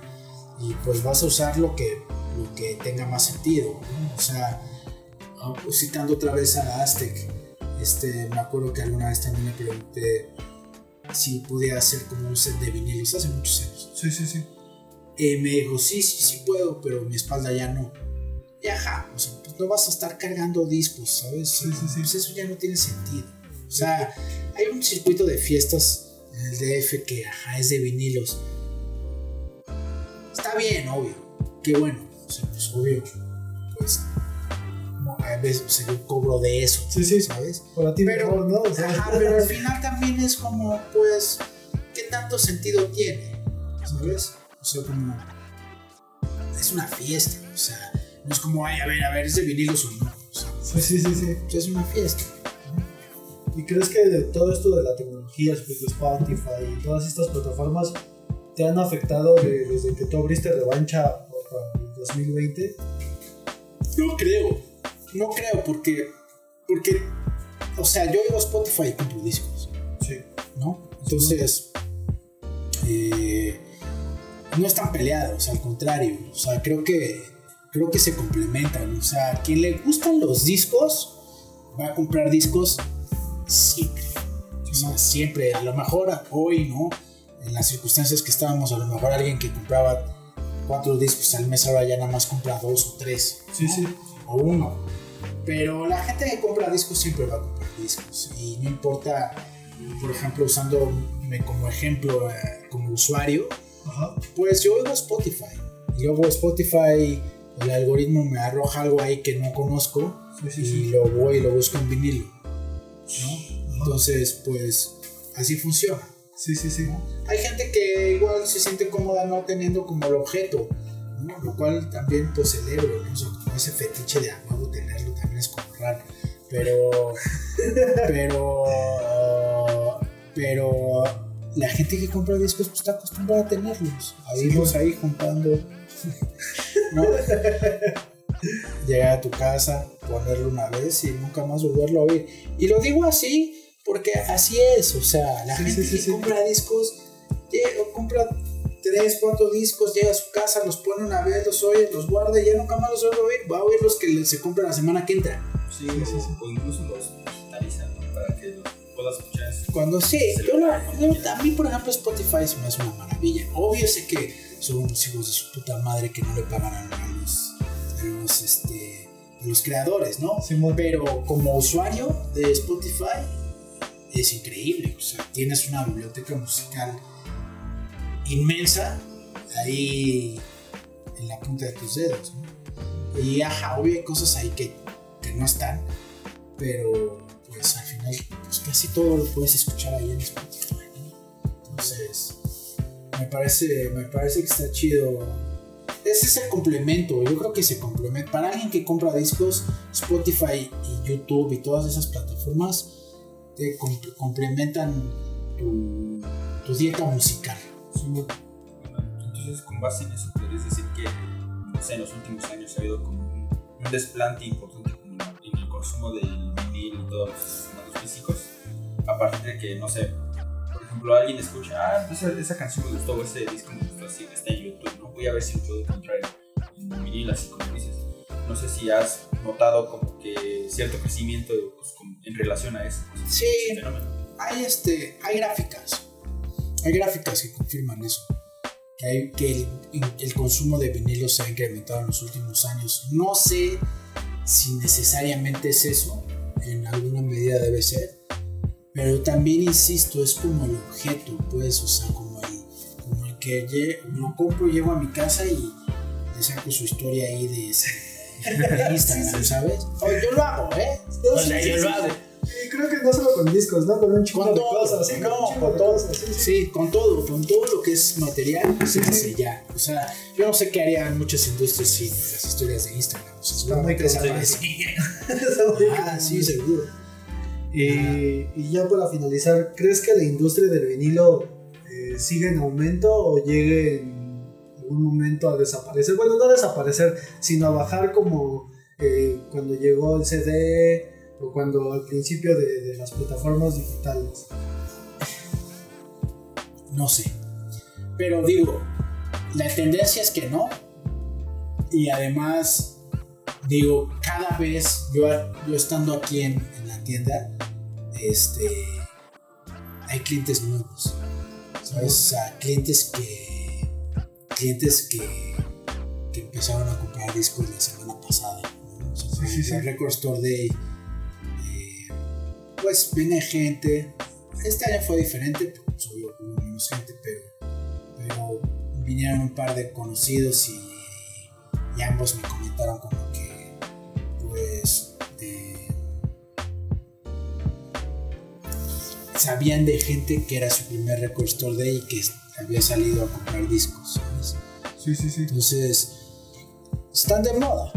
Y pues vas a usar lo que, lo que tenga más sentido, ¿no? O sea, ah, pues, citando otra vez a la Aztec, este, me acuerdo que alguna vez también le pregunté si podía hacer como un set de vinilos hace muchos años. Sí, sí, sí. Me dijo, sí, sí, sí puedo, pero mi espalda ya no. Y ajá, o sea, pues no vas a estar cargando discos, ¿sabes? Sí, sí, sí. Pues eso ya no tiene sentido. O sea, hay un circuito de fiestas en el DF que, ajá, es de vinilos. Está bien, obvio. Qué bueno. O sea, pues obvio. Pues, no, a veces pues, yo cobro de eso, Sí, sí. ¿sabes? Para ti Pero, mejor, ¿no? O sea, ajá, pero al final también es como, pues, ¿qué tanto sentido tiene? ¿Sabes? O sea, como, es una fiesta, o sea, no es como, ay, a ver, a ver, ¿es de vinilos o no? O sea, sí, sí, sí, sí. pues, es una fiesta. ¿Y crees que de todo esto de la tecnología, pues, Spotify y todas estas plataformas, te han afectado de- desde que tú abriste revancha para el 2020? No creo, no creo, porque, porque, o sea, yo oigo Spotify y compro discos. Sí. ¿no? Entonces, eh, no están peleados, al contrario, o sea, creo que, creo que se complementan, o sea, a quien le gustan los discos, va a comprar discos siempre, o sea, siempre, a lo mejor hoy, ¿no? En las circunstancias que estábamos, a lo mejor alguien que compraba cuatro discos al mes ahora ya nada más compra dos o tres, Sí, ¿no? sí. o uno. Pero la gente que compra discos siempre va a comprar discos. Y no importa, por ejemplo, usándome como ejemplo eh, como usuario, Ajá. pues yo oigo Spotify. Yo oigo Spotify el algoritmo me arroja algo ahí que no conozco Sí, sí, y sí. lo voy y lo busco en vinilo. ¿No? Entonces, pues así funciona. Sí, sí, sí. Hay gente que igual se siente cómoda no teniendo como el objeto, ¿no? lo cual también pues celebro, ¿no? O sea, como ese fetiche de a huevo tenerlo también es como raro, pero, pero, pero la gente que compra discos pues está acostumbrada a tenerlos, a Sí, irlos ahí juntando, ¿no? Llegar a tu casa, ponerlo una vez y nunca más volverlo a oír. Y lo digo así porque así es, o sea, la Sí, gente sí, que sí. compra discos, llega, compra tres, cuatro discos, llega a su casa, los pone una vez, los oye, los guarda y ya nunca más los vuelve a oír. Va a oír los que se compra la semana que entra. Sí, o, o incluso los digitalizan ¿no? para que los puedas escuchar Cuando sí, yo, la- yo- a mí por ejemplo Spotify se me hace una maravilla. Obvio sé que son unos hijos de su puta madre que no le pagan a los, los, este, a los creadores, ¿no? Simón. Pero como usuario de Spotify es increíble. O sea, tienes una biblioteca musical inmensa ahí en la punta de tus dedos. ¿no? Y ajá, obvio hay cosas ahí que, que no están, pero pues al final pues casi todo lo puedes escuchar ahí en Spotify. ¿no? Entonces, me parece, me parece que está chido. Es el complemento, yo creo que se complementa. Para alguien que compra discos, Spotify y YouTube y todas esas plataformas te comp- complementan tu, dieta musical. Entonces, con base en eso, podrías decir que en los últimos años ha habido un, desplante importante en el consumo del vinil y todos los formatos físicos. A partir de que, no sé, ejemplo, alguien escucha, ah, pues esa, esa canción me gustó, o ese disco me gustó, así está en YouTube, ¿no? Voy a ver si lo puedo encontrar en, vinil, así como dices. No sé si has notado como que cierto crecimiento pues, en relación a eso. pues, Sí. ese hay este hay gráficas hay gráficas que confirman eso que, hay, que el, el consumo de vinilos se ha incrementado en los últimos años no sé si necesariamente es eso en alguna medida debe ser pero también insisto es como el objeto pues o sea como el, como el que lle- lo compro llego a mi casa y le saco su historia ahí de, de Instagram ¿sabes? O yo lo hago ¿eh? No, o sea sí, yo sí, lo hago Y creo que no solo con discos, ¿no? Con un chingo Con de cosas. sí, no, con todo. sí, sí. Sí, con todo, con todo lo que es material, se hace ya. O sea, yo no sé qué harían muchas industrias sin las historias de Instagram. O sea, seguramente muy Ah, sí, seguro. Y, y ya para finalizar, ¿crees que la industria del vinilo eh, sigue en aumento o llegue en algún momento a desaparecer? Bueno, no a desaparecer, sino a bajar como eh, cuando llegó el CD o cuando al principio de las plataformas digitales. No sé. Pero digo, la tendencia es que no. Y además, digo, cada vez yo, yo estando aquí en, en la tienda, este, hay clientes nuevos. ¿Sabes? O sea, clientes que. Clientes que, que empezaron a comprar discos la semana pasada. ¿no? O sea, por Sí, sí, ejemplo, sí. el Record Store Day. eh, pues viene gente. Este año fue diferente, pues, obvio, hubo menos gente, pero, pero vinieron un par de conocidos y, y ambos me comentaron como que, sabían de gente que era su primer Record Store Day y que había salido a comprar discos, ¿sabes? Sí, sí, sí. Entonces, están de moda.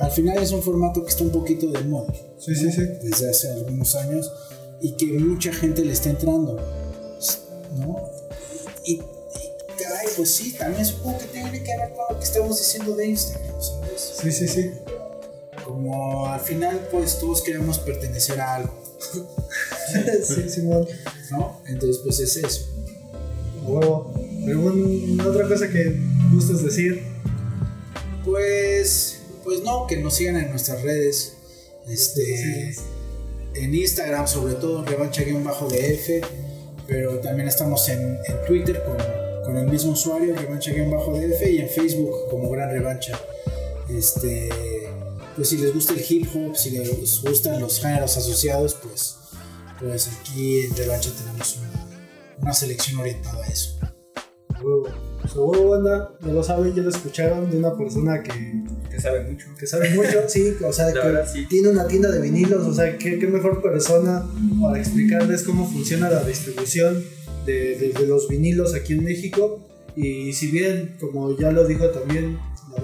Al final es un formato que está un poquito de moda. Sí, sí, sí. Desde hace algunos años y que mucha gente le está entrando. ¿No? Y, y, caray, pues sí, también supongo que tiene que ver con lo que estamos diciendo de Instagram, ¿sabes? Sí, sí, sí. Como al final, pues todos queremos pertenecer a algo, sí, Simón. ¿no? Entonces, pues es eso. Huevo. ¿Alguna otra cosa que gustes decir? Pues, pues no, que nos sigan en nuestras redes. Este, Sí. en Instagram, sobre todo, revancha-df, pero también estamos en, en Twitter con, con el mismo usuario, revancha-df, y en Facebook como Gran Revancha. Este, pues si les gusta el hip hop, si les gustan los géneros asociados, pues, pues aquí en Revancha tenemos una, una selección orientada a eso. Huevo. Pues banda. Ya lo saben, ya lo escucharon de una persona que, que sabe mucho. que sabe mucho, sí, o sea, La que verdad, sí. tiene una tienda de vinilos, o sea, ¿qué, qué mejor persona para explicarles cómo funciona la distribución de, de- de los vinilos aquí en México. Y si bien, como ya lo dijo también la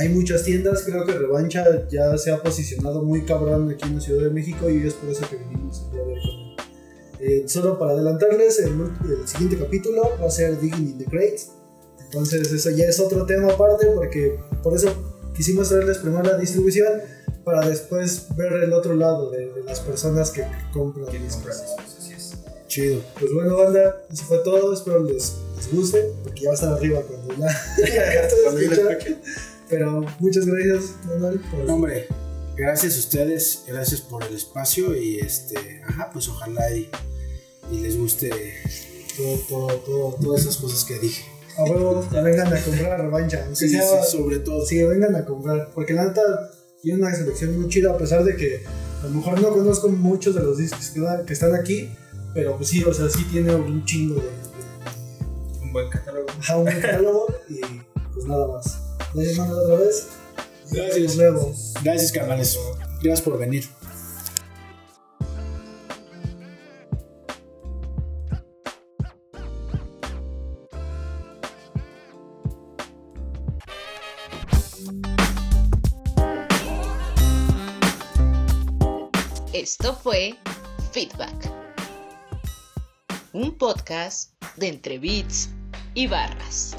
hay muchas tiendas, creo que Revancha ya se ha posicionado muy cabrón aquí en la Ciudad de México y es por eso que vinimos el día de hoy. Eh, solo para adelantarles, el, el siguiente capítulo va a ser Digging in the Crates. Entonces eso ya es otro tema aparte porque por eso quisimos traerles primero la distribución para después ver el otro lado de, de las personas que compran. ¿Quién discos. discos? Así es. Chido. Pues bueno, banda, eso fue todo. Espero les, les guste porque ya va a estar arriba cuando estoy Cuando Pero muchas gracias, Manuel. por- hombre, gracias a ustedes, gracias por el espacio y este, ajá, pues ojalá y, y les guste todo, todo, todo, todas esas cosas que dije. A huevo, vengan a comprar a revancha. Sí, sea, sí, sobre todo. Sí, vengan a comprar. Porque la neta tiene una selección muy chida, a pesar de que a lo mejor no conozco muchos de los discos que, que están aquí. Pero pues sí, o sea, sí tiene un chingo de, de Un buen catálogo. ajá, un buen catálogo y pues nada más. Gracias, Manuel, otra vez. Gracias. Nos luego. Gracias, carnales. Gracias por venir. Esto fue Feedback, un podcast de entre beats y barras.